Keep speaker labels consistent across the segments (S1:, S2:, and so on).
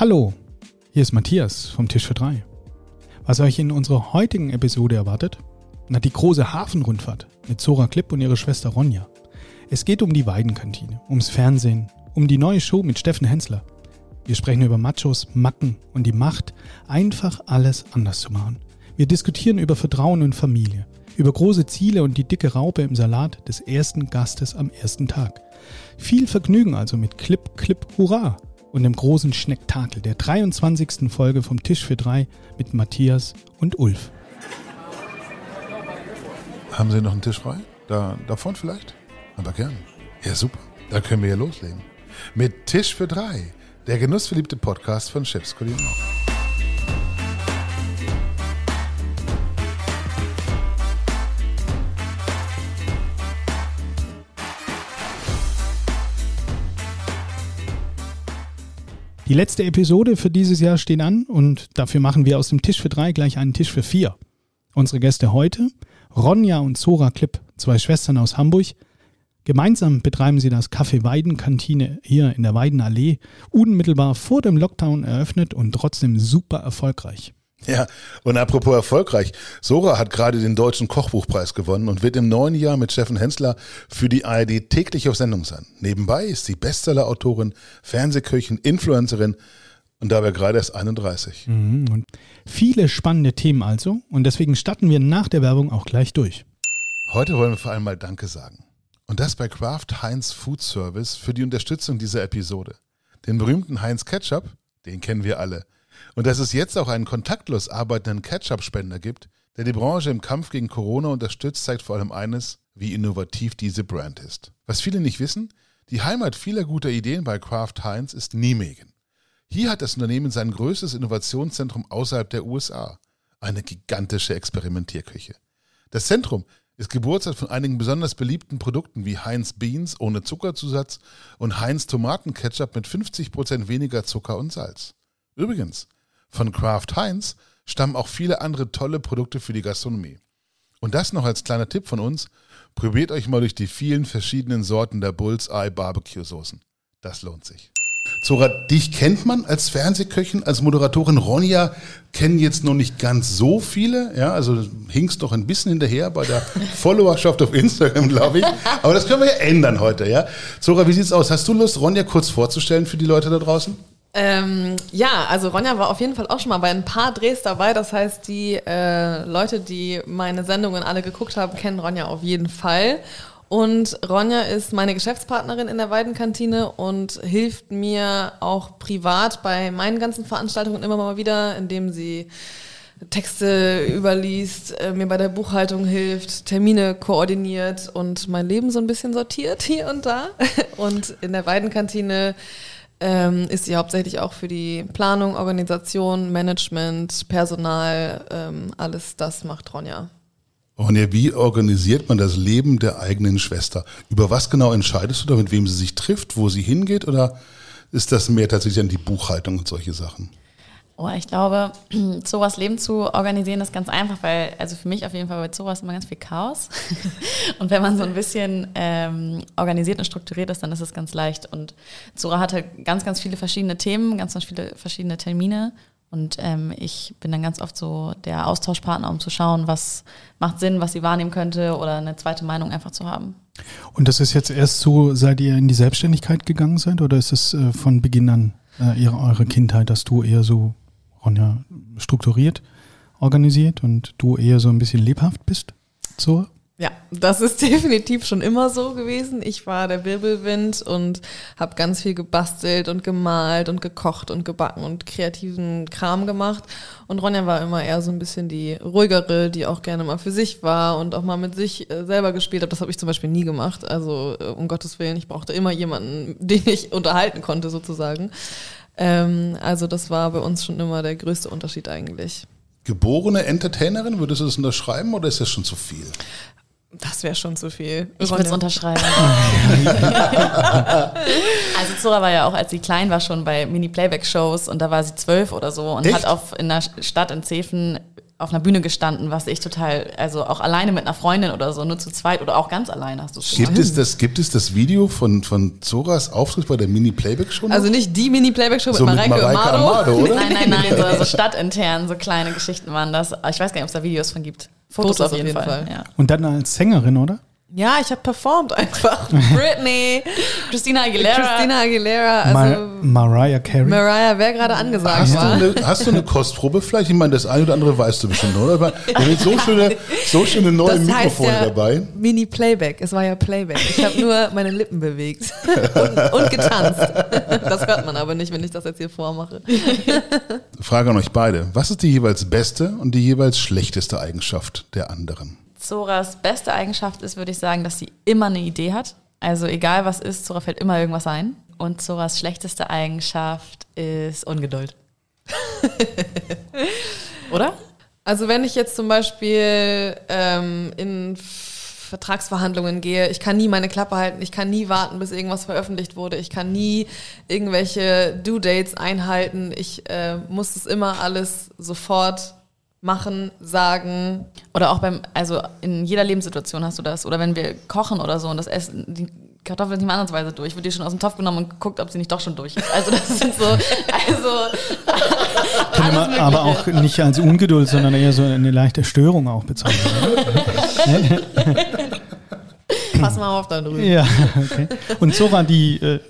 S1: Hallo, hier ist Matthias vom Tisch für drei. Was euch in unserer heutigen Episode erwartet? Na, die große Hafenrundfahrt mit Zora Klipp und ihrer Schwester Ronja. Es geht um die Weidenkantine, ums Fernsehen, um die neue Show mit Steffen Hensler. Wir sprechen über Machos, Macken und die Macht, einfach alles anders zu machen. Wir diskutieren über Vertrauen und Familie, über große Ziele und die dicke Raupe im Salat des ersten Gastes am ersten Tag. Viel Vergnügen also mit Clip, Clip, Hurra und dem großen Schnecktakel der 23. Folge vom Tisch für drei mit Matthias und Ulf.
S2: Haben Sie noch einen Tisch frei? Da, da vorne vielleicht? Aber gern. Ja, super. Da können wir ja loslegen. Mit Tisch für drei. Der genussverliebte Podcast von Chefs
S1: Die letzte Episode für dieses Jahr steht an und dafür machen wir aus dem Tisch für drei gleich einen Tisch für vier. Unsere Gäste heute, Ronja und Zora Klipp, zwei Schwestern aus Hamburg. Gemeinsam betreiben sie das Café Weidenkantine hier in der Weidenallee, unmittelbar vor dem Lockdown eröffnet und trotzdem super erfolgreich.
S2: Ja, und apropos erfolgreich, Sora hat gerade den Deutschen Kochbuchpreis gewonnen und wird im neuen Jahr mit Steffen Hensler für die ARD täglich auf Sendung sein. Nebenbei ist sie Bestseller-Autorin, Fernsehköchin, Influencerin und dabei gerade erst 31.
S1: Mhm, und viele spannende Themen also und deswegen starten wir nach der Werbung auch gleich durch.
S2: Heute wollen wir vor allem mal Danke sagen. Und das bei Kraft Heinz Food Service für die Unterstützung dieser Episode. Den berühmten Heinz Ketchup, den kennen wir alle. Und dass es jetzt auch einen kontaktlos arbeitenden Ketchup-Spender gibt, der die Branche im Kampf gegen Corona unterstützt, zeigt vor allem eines, wie innovativ diese Brand ist. Was viele nicht wissen, die Heimat vieler guter Ideen bei Kraft Heinz ist Nijmegen. Hier hat das Unternehmen sein größtes Innovationszentrum außerhalb der USA. Eine gigantische Experimentierküche. Das Zentrum ist Geburtsort von einigen besonders beliebten Produkten wie Heinz Beans ohne Zuckerzusatz und Heinz Tomatenketchup mit 50% weniger Zucker und Salz. Übrigens, von Kraft Heinz stammen auch viele andere tolle Produkte für die Gastronomie. Und das noch als kleiner Tipp von uns, probiert euch mal durch die vielen verschiedenen Sorten der Bullseye Barbecue Soßen. Das lohnt sich. Zora, dich kennt man als Fernsehköchin, als Moderatorin. Ronja kennen jetzt noch nicht ganz so viele. Ja, also hinkst doch ein bisschen hinterher bei der Followerschaft auf Instagram, glaube ich. Aber das können wir ja ändern heute. Ja, Zora, wie sieht's aus? Hast du Lust, Ronja kurz vorzustellen für die Leute da draußen?
S3: Ähm, ja, also Ronja war auf jeden Fall auch schon mal bei ein paar Drehs dabei. Das heißt, die äh, Leute, die meine Sendungen alle geguckt haben, kennen Ronja auf jeden Fall. Und Ronja ist meine Geschäftspartnerin in der Weidenkantine und hilft mir auch privat bei meinen ganzen Veranstaltungen immer mal wieder, indem sie Texte überliest, äh, mir bei der Buchhaltung hilft, Termine koordiniert und mein Leben so ein bisschen sortiert hier und da. Und in der Weidenkantine ähm, ist sie hauptsächlich auch für die Planung, Organisation, Management, Personal, ähm, alles das macht Ronja.
S2: Ronja, wie organisiert man das Leben der eigenen Schwester? Über was genau entscheidest du da, mit wem sie sich trifft, wo sie hingeht oder ist das mehr tatsächlich an die Buchhaltung und solche Sachen?
S4: Oh, ich glaube, sowas Leben zu organisieren ist ganz einfach, weil, also für mich auf jeden Fall bei sowas immer ganz viel Chaos. und wenn man so ein bisschen ähm, organisiert und strukturiert ist, dann ist es ganz leicht. Und Zora hat halt ganz, ganz viele verschiedene Themen, ganz, ganz viele verschiedene Termine. Und ähm, ich bin dann ganz oft so der Austauschpartner, um zu schauen, was macht Sinn, was sie wahrnehmen könnte oder eine zweite Meinung einfach zu haben.
S1: Und das ist jetzt erst so, seit ihr in die Selbstständigkeit gegangen seid oder ist es äh, von Beginn an äh, ihre, eure Kindheit, dass du eher so Ronja strukturiert organisiert und du eher so ein bisschen lebhaft bist? So?
S3: Ja, das ist definitiv schon immer so gewesen. Ich war der Wirbelwind und habe ganz viel gebastelt und gemalt und gekocht und gebacken und kreativen Kram gemacht. Und Ronja war immer eher so ein bisschen die ruhigere, die auch gerne mal für sich war und auch mal mit sich äh, selber gespielt hat. Das habe ich zum Beispiel nie gemacht. Also äh, um Gottes Willen, ich brauchte immer jemanden, den ich unterhalten konnte sozusagen. Ähm, also das war bei uns schon immer der größte Unterschied eigentlich.
S2: Geborene Entertainerin, würdest du das unterschreiben oder ist das schon zu viel?
S3: Das wäre schon zu viel.
S4: Ich würde es unterschreiben. also Zora war ja auch, als sie klein war, schon bei Mini-Playback-Shows und da war sie zwölf oder so und Echt? hat auf, in der Stadt in Zefen auf einer Bühne gestanden, was ich total, also auch alleine mit einer Freundin oder so, nur zu zweit oder auch ganz alleine hast du es
S2: Gibt es, das, gibt es das Video von, von Zoras Auftritt bei der Mini-Playback-Show?
S3: Also nicht die Mini-Playback-Show
S2: so
S3: mit
S2: mit
S3: Mareike,
S2: Mareike
S3: Amado.
S2: Amado, oder?
S4: Nein, nein, nein, so, so stadtintern, so kleine Geschichten waren das. Ich weiß gar nicht, ob es da Videos von gibt. Fotos, auf jeden, Fall. Ja.
S1: Und dann als Sängerin, oder?
S3: Ja, ich habe performt einfach. Britney,
S4: Christina Aguilera.
S3: Christina Aguilera, also
S1: Mar Mariah Carey.
S3: Mariah, wer gerade angesagt
S2: Hast du,
S3: war.
S2: eine, hast du eine Kostprobe vielleicht? Ich meine, das eine oder andere weißt du bestimmt, oder? Aber Wir haben jetzt so schöne, so schöne neue
S3: Das heißt
S2: Mikrofone
S3: ja
S2: dabei.
S3: Mini-Playback. Es war ja Playback. Ich habe nur meine Lippen bewegt und, und getanzt. Das hört man aber nicht, wenn ich das jetzt hier vormache.
S2: Frage an euch beide. Was ist die jeweils beste und die jeweils schlechteste Eigenschaft der anderen?
S4: Zoras beste Eigenschaft ist, würde ich sagen, dass sie immer eine Idee hat. Also egal was ist, Zora fällt immer irgendwas ein. Und Zoras schlechteste Eigenschaft ist Ungeduld. Oder?
S3: Also wenn ich jetzt zum Beispiel ähm, in Vertragsverhandlungen gehe, ich kann nie meine Klappe halten, ich kann nie warten, bis irgendwas veröffentlicht wurde, ich kann nie irgendwelche Due-Dates einhalten, ich äh, muss das immer alles sofort machen, sagen.
S4: Oder auch beim, also in jeder Lebenssituation hast du das. Oder wenn wir kochen oder so und das Essen, die Kartoffel ist nicht mal ansatzweise durch, wird die schon aus dem Topf genommen und geguckt, ob sie nicht doch schon durch ist. Also das sind so, also
S1: man aber auch nicht als Ungeduld, sondern eher so eine leichte Störung auch bezeichnen.
S3: Pass mal auf da drüben.
S1: ja, okay. Und Zora, die äh,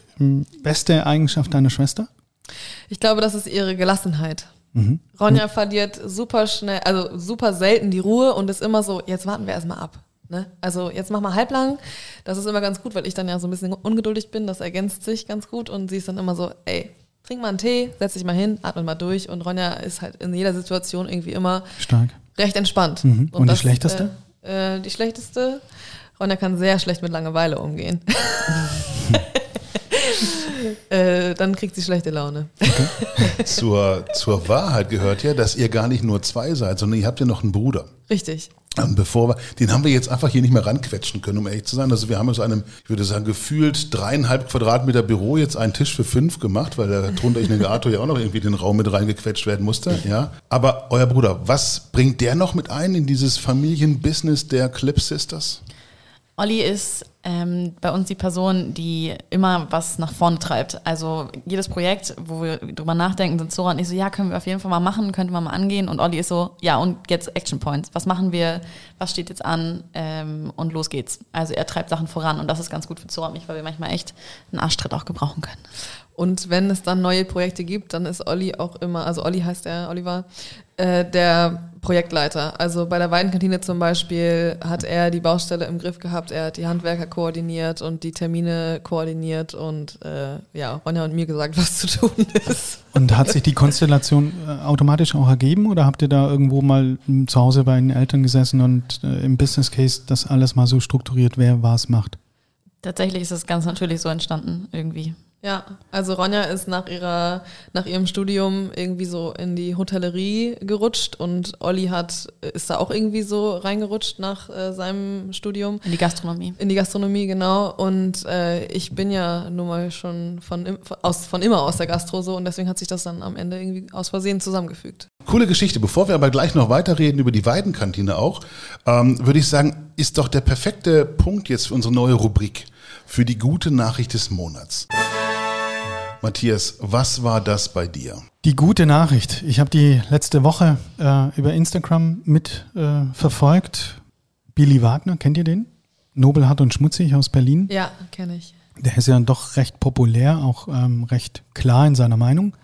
S1: beste Eigenschaft deiner Schwester?
S3: Ich glaube, das ist ihre Gelassenheit.
S1: Mhm.
S3: Ronja verliert super schnell, also super selten die Ruhe und ist immer so, jetzt warten wir erstmal ab. Ne? Also jetzt mach mal halblang. Das ist immer ganz gut, weil ich dann ja so ein bisschen ungeduldig bin. Das ergänzt sich ganz gut und sie ist dann immer so, ey, trink mal einen Tee, setz dich mal hin, atme mal durch. Und Ronja ist halt in jeder Situation irgendwie immer
S1: Stark.
S3: recht entspannt.
S1: Mhm. Und die schlechteste?
S3: Äh, äh, die schlechteste? Ronja kann sehr schlecht mit Langeweile umgehen. äh, dann kriegt sie schlechte Laune.
S2: Zur, zur Wahrheit gehört ja, dass ihr gar nicht nur zwei seid, sondern ihr habt ja noch einen Bruder.
S3: Richtig.
S2: Und bevor wir, den haben wir jetzt einfach hier nicht mehr ranquetschen können, um ehrlich zu sein. Also wir haben aus einem, ich würde sagen, gefühlt dreieinhalb Quadratmeter Büro jetzt einen Tisch für fünf gemacht, weil der Tontechniker ja auch noch irgendwie in den Raum mit reingequetscht werden musste. Ja. Aber euer Bruder, was bringt der noch mit ein in dieses Familienbusiness der Clip Sisters?
S4: Olli ist ähm, bei uns die Person, die immer was nach vorne treibt. Also jedes Projekt, wo wir drüber nachdenken, sind Zora und ich so, ja, können wir auf jeden Fall mal machen, könnte man mal angehen. Und Olli ist so, ja, und jetzt Action Points. Was machen wir? Was steht jetzt an? Ähm, und los geht's. Also er treibt Sachen voran und das ist ganz gut für Zora und mich, weil wir manchmal echt einen Arschtritt auch gebrauchen können.
S3: Und wenn es dann neue Projekte gibt, dann ist Olli auch immer, also Olli heißt er, Oliver, äh, der Projektleiter. Also bei der Weidenkantine zum Beispiel hat er die Baustelle im Griff gehabt, er hat die Handwerker koordiniert und die Termine koordiniert und äh, ja, Ronja und mir gesagt, was zu tun ist.
S1: Und hat sich die Konstellation äh, automatisch auch ergeben oder habt ihr da irgendwo mal m, zu Hause bei den Eltern gesessen und äh, im Business Case das alles mal so strukturiert, wer was macht?
S4: Tatsächlich ist es ganz natürlich so entstanden, irgendwie.
S3: Ja, also Ronja ist nach ihrer, nach ihrem Studium irgendwie so in die Hotellerie gerutscht und Olli hat, ist da auch irgendwie so reingerutscht nach äh, seinem Studium.
S4: In die Gastronomie.
S3: In die Gastronomie, genau. Und äh, ich bin ja nun mal schon von, aus, von immer aus der Gastro so und deswegen hat sich das dann am Ende irgendwie aus Versehen zusammengefügt.
S2: Coole Geschichte. Bevor wir aber gleich noch weiterreden über die Weidenkantine auch, ähm, würde ich sagen, ist doch der perfekte Punkt jetzt für unsere neue Rubrik, für die gute Nachricht des Monats. Matthias, was war das bei dir?
S1: Die gute Nachricht. Ich habe die letzte Woche äh, über Instagram mit äh, verfolgt. Billy Wagner, kennt ihr den? Nobelhart und schmutzig aus Berlin.
S3: Ja, kenne ich.
S1: Der ist ja doch recht populär, auch ähm, recht klar in seiner Meinung.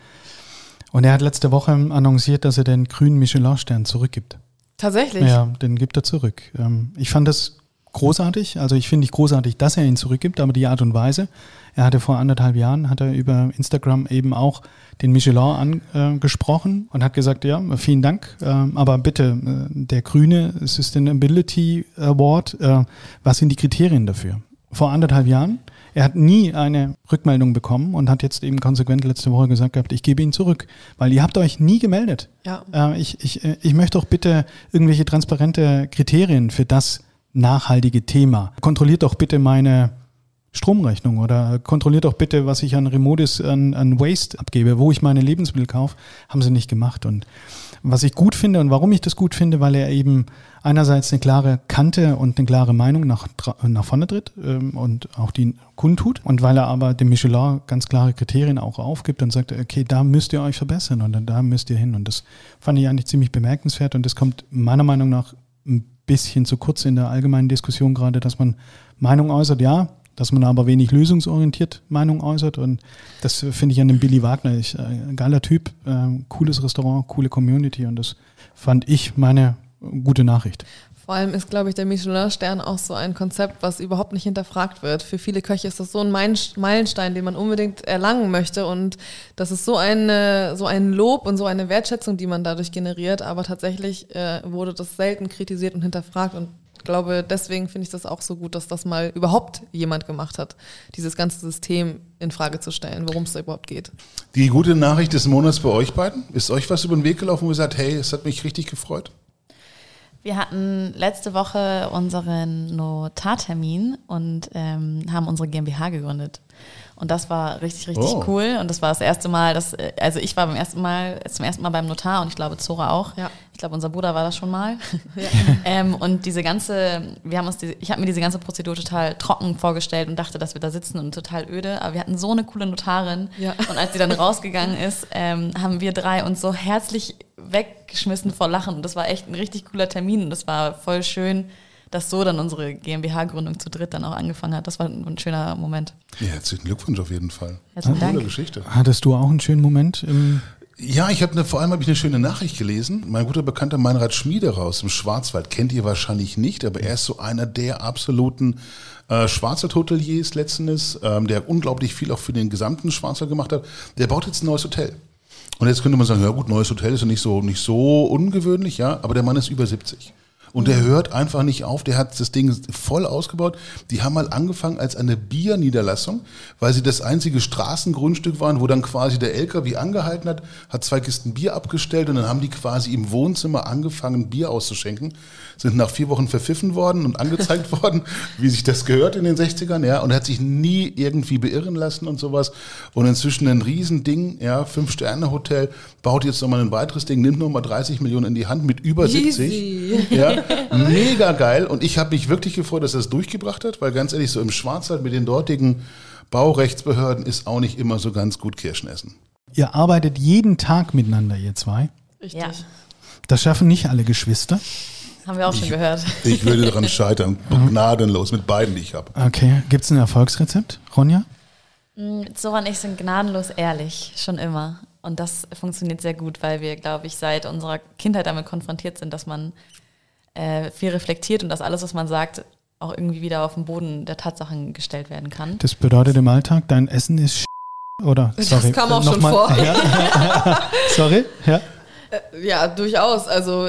S1: Und er hat letzte Woche annonciert, dass er den grünen Michelin-Stern zurückgibt.
S3: Tatsächlich.
S1: Ja, den gibt er zurück. Ähm, ich fand das großartig. Also ich finde nicht großartig, dass er ihn zurückgibt, aber die Art und Weise. Er hatte vor anderthalb Jahren, hat er über Instagram eben auch den Michelin angesprochen und hat gesagt, ja, vielen Dank, ähm, aber bitte, äh, der grüne Sustainability Award, äh, was sind die Kriterien dafür? Vor anderthalb Jahren, er hat nie eine Rückmeldung bekommen und hat jetzt eben konsequent letzte Woche gesagt gehabt, ich gebe ihn zurück, weil ihr habt euch nie gemeldet.
S3: Ja.
S1: Äh, ich, ich, äh, ich möchte auch bitte irgendwelche transparente Kriterien für das nachhaltige Thema. Kontrolliert doch bitte meine Stromrechnung oder kontrolliert doch bitte, was ich an Remotes an, an Waste abgebe, wo ich meine Lebensmittel kaufe, haben sie nicht gemacht. Und was ich gut finde und warum ich das gut finde, weil er eben einerseits eine klare Kante und eine klare Meinung nach, nach vorne tritt ähm, und auch die kundtut und weil er aber dem Michelin ganz klare Kriterien auch aufgibt und sagt, okay, da müsst ihr euch verbessern und da müsst ihr hin. Und das fand ich eigentlich ziemlich bemerkenswert und das kommt meiner Meinung nach ein bisschen zu kurz in der allgemeinen Diskussion gerade, dass man Meinung äußert, ja, dass man aber wenig lösungsorientiert Meinung äußert. Und das finde ich an dem Billy Wagner. Ich, äh, geiler Typ, äh, cooles Restaurant, coole Community und das fand ich meine gute Nachricht.
S3: Vor allem ist, glaube ich, der Michelin-Stern auch so ein Konzept, was überhaupt nicht hinterfragt wird. Für viele Köche ist das so ein Meilenstein, den man unbedingt erlangen möchte. Und das ist so, eine, so ein Lob und so eine Wertschätzung, die man dadurch generiert. Aber tatsächlich äh, wurde das selten kritisiert und hinterfragt. Und ich glaube, deswegen finde ich das auch so gut, dass das mal überhaupt jemand gemacht hat, dieses ganze System in Frage zu stellen, worum es da überhaupt geht.
S2: Die gute Nachricht des Monats bei euch beiden. Ist euch was über den Weg gelaufen, wo ihr sagt, hey, es hat mich richtig gefreut?
S4: Wir hatten letzte Woche unseren Notartermin und ähm, haben unsere GmbH gegründet. Und das war richtig, richtig oh. cool. Und das war das erste Mal, dass, äh, also ich war beim ersten Mal, zum ersten Mal beim Notar und ich glaube Zora auch. Ja. Ich glaube, unser Bruder war das schon mal. Ja. ähm, und diese ganze, wir haben uns diese, ich habe mir diese ganze Prozedur total trocken vorgestellt und dachte, dass wir da sitzen und total öde. Aber wir hatten so eine coole Notarin. Ja. Und als sie dann rausgegangen ist, ähm, haben wir drei uns so herzlich weggeschmissen vor Lachen. Und das war echt ein richtig cooler Termin und das war voll schön, dass so dann unsere GmbH-Gründung zu dritt dann auch angefangen hat. Das war ein schöner Moment.
S2: Ja, herzlichen Glückwunsch auf jeden Fall.
S1: Herzlichen Dank. Geschichte. Hattest du auch einen schönen Moment im
S2: ja, ich habe eine, vor allem habe ich eine schöne Nachricht gelesen. Mein guter Bekannter Meinrad Schmiede raus im Schwarzwald kennt ihr wahrscheinlich nicht, aber er ist so einer der absoluten äh, Schwarzwald-Hoteliers letztens, ähm, der unglaublich viel auch für den gesamten Schwarzwald gemacht hat. Der baut jetzt ein neues Hotel. Und jetzt könnte man sagen, ja gut, neues Hotel ist ja nicht so, nicht so ungewöhnlich, ja, aber der Mann ist über 70. Und der hört einfach nicht auf. Der hat das Ding voll ausgebaut. Die haben mal angefangen als eine Bierniederlassung, weil sie das einzige Straßengrundstück waren, wo dann quasi der LKW angehalten hat, hat zwei Kisten Bier abgestellt und dann haben die quasi im Wohnzimmer angefangen, Bier auszuschenken. Sind nach vier Wochen verpfiffen worden und angezeigt worden, wie sich das gehört in den 60ern, ja. Und er hat sich nie irgendwie beirren lassen und sowas. Und inzwischen ein Riesending, ja, Fünf-Sterne-Hotel, baut jetzt nochmal ein weiteres Ding, nimmt nochmal 30 Millionen in die Hand mit über Easy. 70. Ja, mega geil. Und ich habe mich wirklich gefreut, dass er es durchgebracht hat, weil ganz ehrlich, so im Schwarzwald mit den dortigen Baurechtsbehörden ist auch nicht immer so ganz gut Kirschen essen.
S1: Ihr arbeitet jeden Tag miteinander, ihr zwei.
S3: Richtig. Ja.
S1: Das schaffen nicht alle Geschwister.
S4: Haben wir auch
S2: ich,
S4: schon gehört.
S2: Ich würde daran scheitern. Gnadenlos mit beiden, die ich habe.
S1: Okay. Gibt es ein Erfolgsrezept, Ronja?
S4: Zora mm, und ich sind gnadenlos ehrlich, schon immer. Und das funktioniert sehr gut, weil wir, glaube ich, seit unserer Kindheit damit konfrontiert sind, dass man äh, viel reflektiert und dass alles, was man sagt, auch irgendwie wieder auf den Boden der Tatsachen gestellt werden kann.
S1: Das bedeutet im Alltag, dein Essen ist oder sorry,
S3: das kam auch schon mal. vor.
S1: Ja. sorry, ja.
S3: Äh, ja, durchaus. Also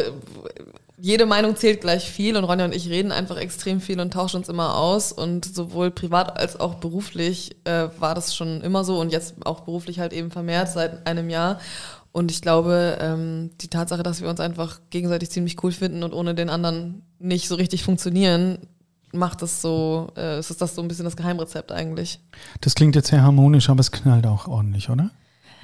S3: jede Meinung zählt gleich viel und Ronja und ich reden einfach extrem viel und tauschen uns immer aus und sowohl privat als auch beruflich äh, war das schon immer so und jetzt auch beruflich halt eben vermehrt seit einem Jahr und ich glaube, ähm, die Tatsache, dass wir uns einfach gegenseitig ziemlich cool finden und ohne den anderen nicht so richtig funktionieren, macht es so, äh, ist das so ein bisschen das Geheimrezept eigentlich.
S1: Das klingt jetzt sehr harmonisch, aber es knallt auch ordentlich, oder?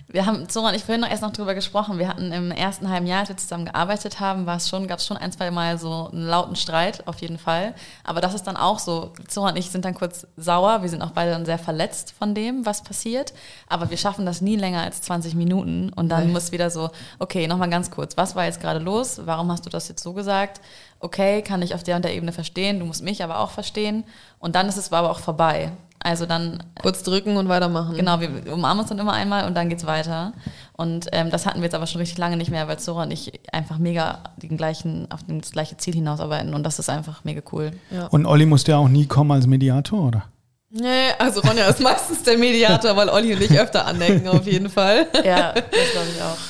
S4: Wir haben, Zora und ich vorhin noch erst noch drüber gesprochen. Wir hatten im ersten halben Jahr, als wir zusammen gearbeitet haben, war es schon, gab es schon ein, zwei Mal so einen lauten Streit, auf jeden Fall. Aber das ist dann auch so. Zora und ich sind dann kurz sauer. Wir sind auch beide dann sehr verletzt von dem, was passiert. Aber wir schaffen das nie länger als 20 Minuten. Und dann muss wieder so, okay, nochmal ganz kurz. Was war jetzt gerade los? Warum hast du das jetzt so gesagt? Okay, kann ich auf der und der Ebene verstehen. Du musst mich aber auch verstehen. Und dann ist es aber auch vorbei. Also dann
S3: kurz drücken und weitermachen.
S4: Genau, wir umarmen uns dann immer einmal und dann geht's weiter. Und ähm, das hatten wir jetzt aber schon richtig lange nicht mehr, weil Zora und ich einfach mega den gleichen, auf das gleiche Ziel hinausarbeiten und das ist einfach mega cool.
S1: Ja. Und Olli musste ja auch nie kommen als Mediator, oder?
S3: Nee, also Ronja ist meistens der Mediator, weil Olli und ich öfter andenken, auf jeden Fall.
S4: Ja, das glaube ich auch.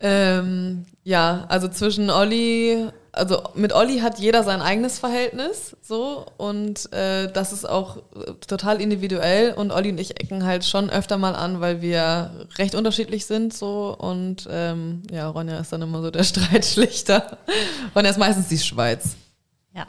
S3: Ähm, ja, also zwischen Olli also mit Olli hat jeder sein eigenes Verhältnis so und äh, das ist auch äh, total individuell und Olli und ich ecken halt schon öfter mal an, weil wir recht unterschiedlich sind so und ähm, ja, Ronja ist dann immer so der Streitschlichter. Ronja ist meistens die Schweiz.
S4: Ja.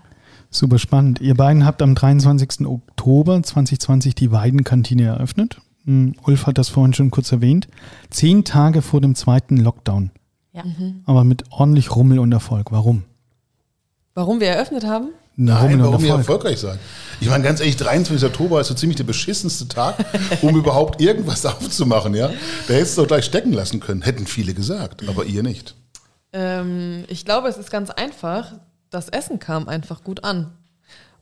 S1: Super spannend. Ihr beiden habt am 23. Oktober 2020 die Weidenkantine eröffnet. Hm, Ulf hat das vorhin schon kurz erwähnt. Zehn Tage vor dem zweiten Lockdown.
S4: Ja.
S1: Aber mit ordentlich Rummel und Erfolg. Warum?
S3: Warum wir eröffnet haben?
S2: Nein, warum ihr
S1: Erfolg.
S2: erfolgreich seid. Ich meine, ganz ehrlich, 23. Oktober ist so ziemlich der beschissenste Tag, um überhaupt irgendwas aufzumachen, ja. Da hättest du doch gleich stecken lassen können, hätten viele gesagt, aber ihr nicht.
S3: Ähm, ich glaube, es ist ganz einfach. Das Essen kam einfach gut an.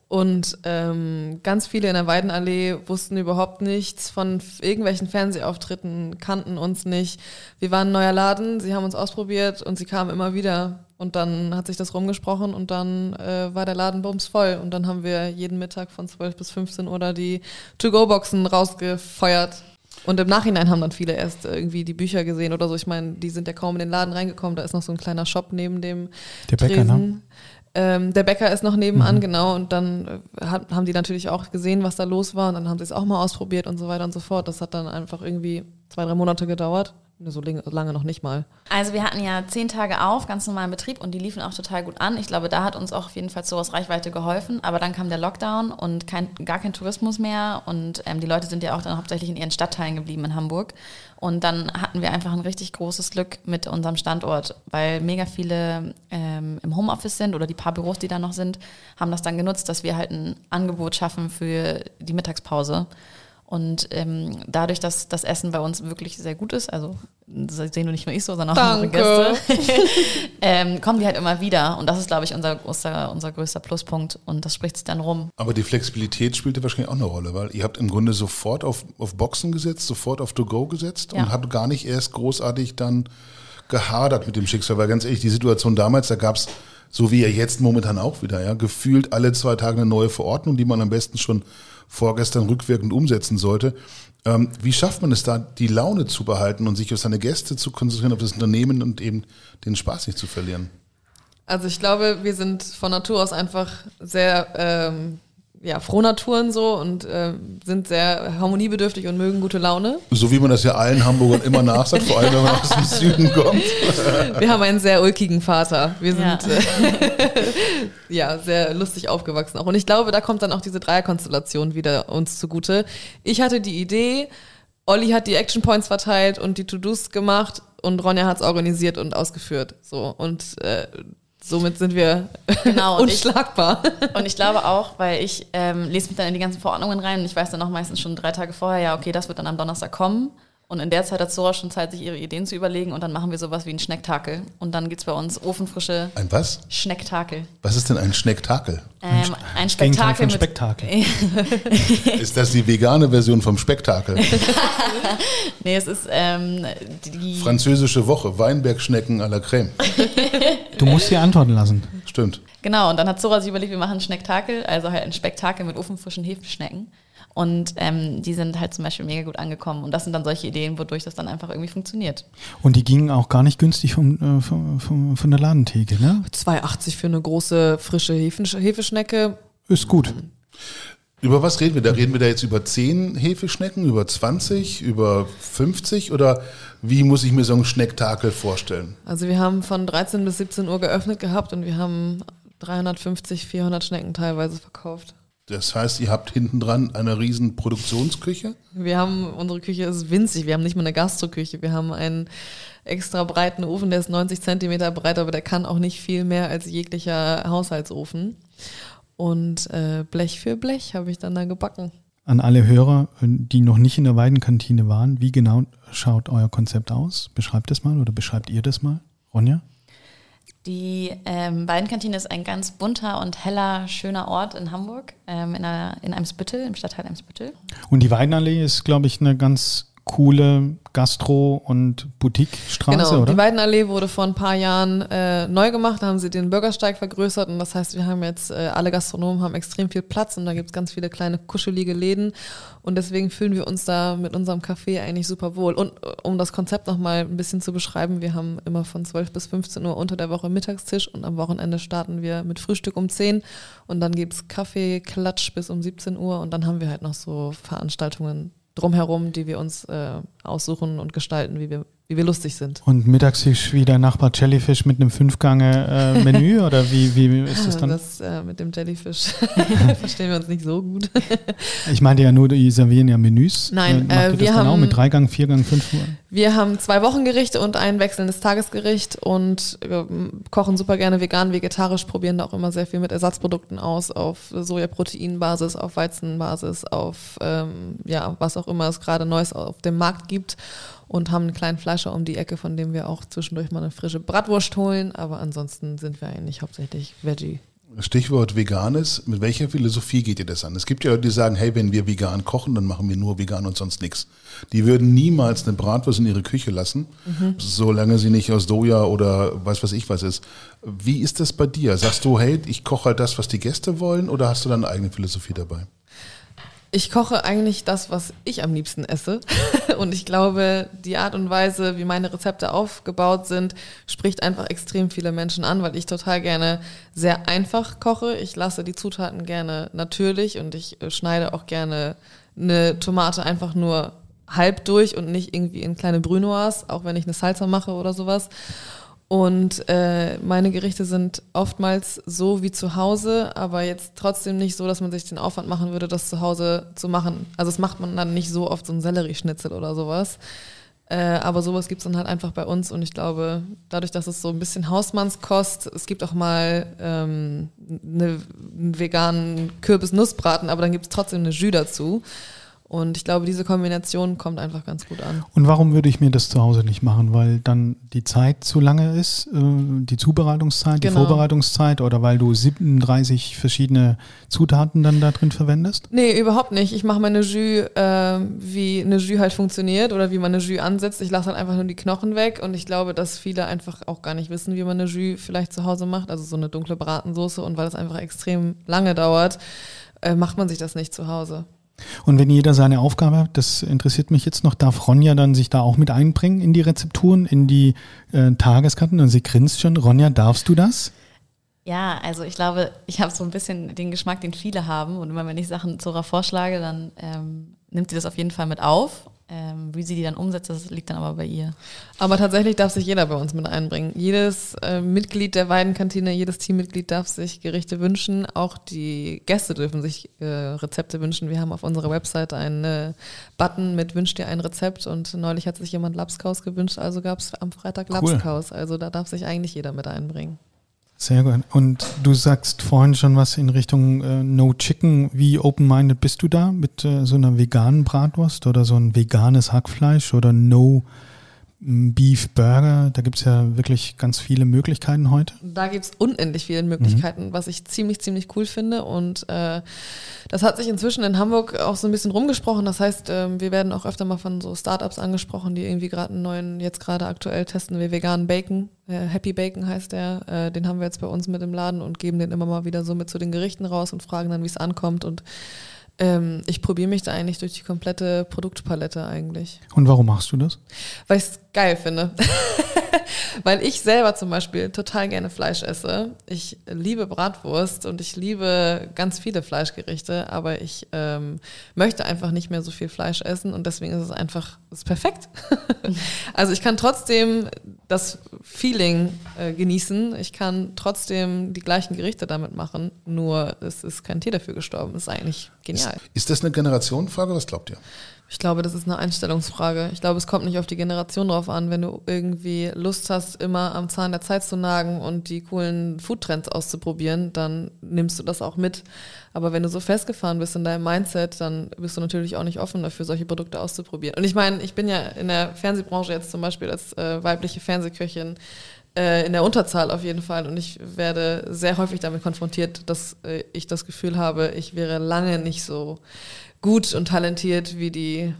S3: Und ähm, ganz viele in der Weidenallee wussten überhaupt nichts von irgendwelchen Fernsehauftritten, kannten uns nicht. Wir waren ein neuer Laden, sie haben uns ausprobiert und sie kamen immer wieder. Und dann hat sich das rumgesprochen und dann äh, war der Laden bumsvoll. Und dann haben wir jeden Mittag von 12 bis 15 Uhr da die To-Go-Boxen rausgefeuert. Und im Nachhinein haben dann viele erst irgendwie die Bücher gesehen oder so. Ich meine, die sind ja kaum in den Laden reingekommen. Da ist noch so ein kleiner Shop neben dem
S1: Der Bäcker, ne?
S3: Tresen. Ähm, der Bäcker ist noch nebenan, genau. Und dann äh, haben die natürlich auch gesehen, was da los war. Und dann haben sie es auch mal ausprobiert und so weiter und so fort. Das hat dann einfach irgendwie zwei, drei Monate gedauert. So lang- lange noch nicht mal.
S4: Also wir hatten ja zehn Tage auf, ganz normalen Betrieb und die liefen auch total gut an. Ich glaube, da hat uns auch auf jeden Fall sowas Reichweite geholfen. Aber dann kam der Lockdown und kein, gar kein Tourismus mehr und ähm, die Leute sind ja auch dann hauptsächlich in ihren Stadtteilen geblieben in Hamburg. Und dann hatten wir einfach ein richtig großes Glück mit unserem Standort, weil mega viele ähm, im Homeoffice sind oder die paar Büros, die da noch sind, haben das dann genutzt, dass wir halt ein Angebot schaffen für die Mittagspause. Und ähm, dadurch, dass das Essen bei uns wirklich sehr gut ist, also sehen nur nicht nur ich so, sondern auch andere
S3: Danke.
S4: Gäste, ähm, kommen die halt immer wieder. Und das ist, glaube ich, unser, unser, unser größter Pluspunkt. Und das spricht sich dann rum.
S2: Aber die Flexibilität spielte wahrscheinlich auch eine Rolle, weil ihr habt im Grunde sofort auf, auf Boxen gesetzt, sofort auf To-Go gesetzt
S4: Ja.
S2: und habt gar nicht erst großartig dann gehadert mit dem Schicksal. Weil ganz ehrlich, die Situation damals, da gab es, so wie ja jetzt momentan auch wieder, ja, gefühlt alle zwei Tage eine neue Verordnung, die man am besten schon vorgestern rückwirkend umsetzen sollte. Ähm, wie schafft man es da, die Laune zu behalten und sich auf seine Gäste zu konzentrieren, auf das Unternehmen und eben den Spaß nicht zu verlieren?
S3: Also ich glaube, wir sind von Natur aus einfach sehr ähm, ja, Frohnaturen so und ähm, sind sehr harmoniebedürftig und mögen gute Laune.
S2: So wie man das ja allen Hamburgern immer nachsagt, vor allem wenn man aus dem Süden kommt.
S3: Wir haben einen sehr ulkigen Vater. Wir sind
S4: Ja.
S3: äh, ja sehr lustig aufgewachsen auch. Und ich glaube, da kommt dann auch diese Dreierkonstellation wieder uns zugute. Ich hatte die Idee, Olli hat die Action Points verteilt und die To-Dos gemacht und Ronja hat es organisiert und ausgeführt. So und äh, somit sind wir
S4: Genau, und ich-
S3: unschlagbar.
S4: Und ich glaube auch, weil ich ähm, lese mich dann in die ganzen Verordnungen rein und ich weiß dann auch meistens schon drei Tage vorher, ja, okay, das wird dann am Donnerstag kommen. Und in der Zeit hat Zora schon Zeit, sich ihre Ideen zu überlegen und dann machen wir sowas wie ein Schnecktakel. Und dann gibt's bei uns ofenfrische
S2: Ein was?
S4: Schnecktakel.
S2: Was ist denn ein Schnecktakel?
S4: Ähm, ein Spektakel
S1: von
S4: mit
S1: Spektakel.
S2: Ist das die vegane Version vom Spektakel?
S4: Nee, es ist ähm, die.
S2: Französische Woche, Weinbergschnecken à la Creme.
S1: Du musst dir antworten lassen.
S2: Stimmt.
S4: Genau, und dann hat Zora sich überlegt, wir machen ein Schnecktakel, also halt ein Spektakel mit ofenfrischen Hefenschnecken. Und ähm, die sind halt zum Beispiel mega gut angekommen. Und das sind dann solche Ideen, wodurch das dann einfach irgendwie funktioniert.
S1: Und die gingen auch gar nicht günstig vom, äh, vom, vom, von der Ladentheke, ne?
S3: 2,80 für eine große frische Hefeschnecke.
S1: Ist gut.
S2: Über was reden wir da? Reden wir da jetzt über 10 Hefeschnecken, über 20, über 50 oder wie muss ich mir so einen Schnecktakel vorstellen?
S3: Also wir haben von 13 bis 17 Uhr geöffnet gehabt und wir haben 350, 400 Schnecken teilweise verkauft.
S2: Das heißt, ihr habt hinten dran eine riesen Produktionsküche?
S3: Wir haben, unsere Küche ist winzig, wir haben nicht mal eine Gastroküche, wir haben einen extra breiten Ofen, der ist 90 Zentimeter breit, aber der kann auch nicht viel mehr als jeglicher Haushaltsofen. Und äh, Blech für Blech habe ich dann da gebacken.
S1: An alle Hörer, die noch nicht in der Weidenkantine waren, wie genau schaut euer Konzept aus? Beschreibt es mal oder beschreibt ihr das mal? Ronja?
S4: Die ähm, Weidenkantine ist ein ganz bunter und heller, schöner Ort in Hamburg, ähm, in, einer, in Eimsbüttel, im Stadtteil Eimsbüttel.
S1: Und die Weidenallee ist, glaube ich, eine ganz coole Gastro- und Boutique-Straße,
S3: Genau,
S1: oder?
S3: die Weidenallee wurde vor ein paar Jahren äh, neu gemacht, da haben sie den Bürgersteig vergrößert und das heißt, wir haben jetzt, äh, alle Gastronomen haben extrem viel Platz und da gibt's ganz viele kleine kuschelige Läden und deswegen fühlen wir uns da mit unserem Café eigentlich super wohl. Und äh, um das Konzept nochmal ein bisschen zu beschreiben, wir haben immer von 12 bis 15 Uhr unter der Woche Mittagstisch und am Wochenende starten wir mit Frühstück um 10 und dann gibt's Kaffee, Klatsch bis um 17 Uhr und dann haben wir halt noch so Veranstaltungen drumherum, die wir uns äh, aussuchen und gestalten, wie wir wie wir lustig sind.
S1: Und mittags ist wieder Nachbar Jellyfish mit einem Fünfgange-Menü oder wie, wie ist das dann?
S3: Das äh, mit dem Jellyfish verstehen wir uns nicht so gut.
S1: ich meinte ja nur, die servieren ja Menüs.
S3: Nein, äh,
S1: das
S3: wir
S1: dann
S3: haben-
S1: auch mit Dreigang, Viergang, Fünf Uhr?
S3: Wir haben zwei Wochengerichte und ein wechselndes Tagesgericht und äh, kochen super gerne vegan, vegetarisch, probieren da auch immer sehr viel mit Ersatzprodukten aus, auf Sojaproteinbasis, auf Weizenbasis, auf ähm, ja, was auch immer es gerade Neues auf dem Markt gibt und haben einen kleinen Fleischer um die Ecke, von dem wir auch zwischendurch mal eine frische Bratwurst holen, aber ansonsten sind wir eigentlich hauptsächlich Veggie.
S2: Stichwort Veganes. Mit welcher Philosophie geht ihr das an? Es gibt ja Leute, die sagen, hey, wenn wir vegan kochen, dann machen wir nur vegan und sonst nichts. Die würden niemals eine Bratwurst in ihre Küche lassen, solange sie nicht aus Soja oder weiß was ich was ist. Wie ist das bei dir? Sagst du, hey, ich koche halt das, was die Gäste wollen, oder hast du deine eigene Philosophie dabei?
S3: Ich koche eigentlich das, was ich am liebsten esse. Und ich glaube, die Art und Weise, wie meine Rezepte aufgebaut sind, spricht einfach extrem viele Menschen an, weil ich total gerne sehr einfach koche. Ich lasse die Zutaten gerne natürlich und ich äh, schneide auch gerne eine Tomate einfach nur halb durch und nicht irgendwie in kleine Brunoise, auch wenn ich eine Salsa mache oder sowas. Und äh, meine Gerichte sind oftmals so wie zu Hause, aber jetzt trotzdem nicht so, dass man sich den Aufwand machen würde, das zu Hause zu machen. Also das macht man dann nicht so oft so ein Sellerieschnitzel oder sowas. Äh, aber sowas gibt's dann halt einfach bei uns und ich glaube, dadurch, dass es so ein bisschen Hausmannskost, es gibt auch mal ähm, eine, einen veganen Kürbis-Nussbraten, aber dann gibt's trotzdem eine Jus dazu. Und ich glaube, diese Kombination kommt einfach ganz gut an.
S1: Und warum würde ich mir das zu Hause nicht machen? Weil dann die Zeit zu lange ist, äh, die Zubereitungszeit, die
S3: Genau.
S1: Vorbereitungszeit oder weil du 37 verschiedene Zutaten dann da drin verwendest?
S3: Nee, überhaupt nicht. Ich mache meine Jus, äh, wie eine Jus halt funktioniert oder wie man eine Jus ansetzt. Ich lasse halt einfach nur die Knochen weg und ich glaube, dass viele einfach auch gar nicht wissen, wie man eine Jus vielleicht zu Hause macht. Also so eine dunkle Bratensoße und weil es einfach extrem lange dauert, äh, macht man sich das nicht zu Hause.
S1: Und wenn jeder seine Aufgabe hat, das interessiert mich jetzt noch, darf Ronja dann sich da auch mit einbringen in die Rezepturen, in die äh, Tageskarten? Und sie grinst schon. Ronja, darfst du das?
S4: Ja, also ich glaube, ich habe so ein bisschen den Geschmack, den viele haben. Und immer wenn ich Sachen Zora vorschlage, dann ähm, nimmt sie das auf jeden Fall mit auf. Ähm, wie sie die dann umsetzt, das liegt dann aber bei ihr.
S3: Aber tatsächlich darf sich jeder bei uns mit einbringen. Jedes äh, Mitglied der Weidenkantine, jedes Teammitglied darf sich Gerichte wünschen. Auch die Gäste dürfen sich äh, Rezepte wünschen. Wir haben auf unserer Website einen äh, Button mit Wünsch dir ein Rezept und neulich hat sich jemand Lapskaus gewünscht, also gab es am Freitag
S1: Cool.
S3: Lapskaus. Also da darf sich eigentlich jeder mit einbringen.
S1: Sehr gut. Und du sagst vorhin schon was in Richtung äh, No Chicken. Wie open-minded bist du da mit äh, so einer veganen Bratwurst oder so ein veganes Hackfleisch oder No m, Beef Burger? Da gibt's ja wirklich ganz viele Möglichkeiten heute.
S3: Da gibt's unendlich viele Möglichkeiten, was ich ziemlich, ziemlich cool finde. Und äh, das hat sich inzwischen in Hamburg auch so ein bisschen rumgesprochen. Das heißt, ähm, wir werden auch öfter mal von so Startups angesprochen, die irgendwie gerade einen neuen, jetzt gerade aktuell testen wir veganen Bacon. Äh, Happy Bacon heißt der. Äh, den haben wir jetzt bei uns mit im Laden und geben den immer mal wieder so mit zu den Gerichten raus und fragen dann, wie es ankommt. Und ähm, ich probiere mich da eigentlich durch die komplette Produktpalette eigentlich.
S1: Und warum machst du das?
S3: Weil ich es geil finde. Weil ich selber zum Beispiel total gerne Fleisch esse. Ich liebe Bratwurst und ich liebe ganz viele Fleischgerichte, aber ich ähm, möchte einfach nicht mehr so viel Fleisch essen und deswegen ist es einfach ist perfekt. also ich kann trotzdem das Feeling äh, genießen. Ich kann trotzdem die gleichen Gerichte damit machen, nur es ist kein Tier dafür gestorben. Das ist eigentlich genial.
S2: Ist das eine Generationenfrage? Was glaubt ihr?
S3: Ich glaube, das ist eine Einstellungsfrage. Ich glaube, es kommt nicht auf die Generation drauf an. Wenn du irgendwie Lust hast, immer am Zahn der Zeit zu nagen und die coolen Foodtrends auszuprobieren, dann nimmst du das auch mit. Aber wenn du so festgefahren bist in deinem Mindset, dann bist du natürlich auch nicht offen dafür, solche Produkte auszuprobieren. Und ich meine, ich bin ja in der Fernsehbranche jetzt zum Beispiel als äh, weibliche Fernsehköchin äh, in der Unterzahl auf jeden Fall. Und ich werde sehr häufig damit konfrontiert, dass äh, ich das Gefühl habe, ich wäre lange nicht so gut und talentiert wie die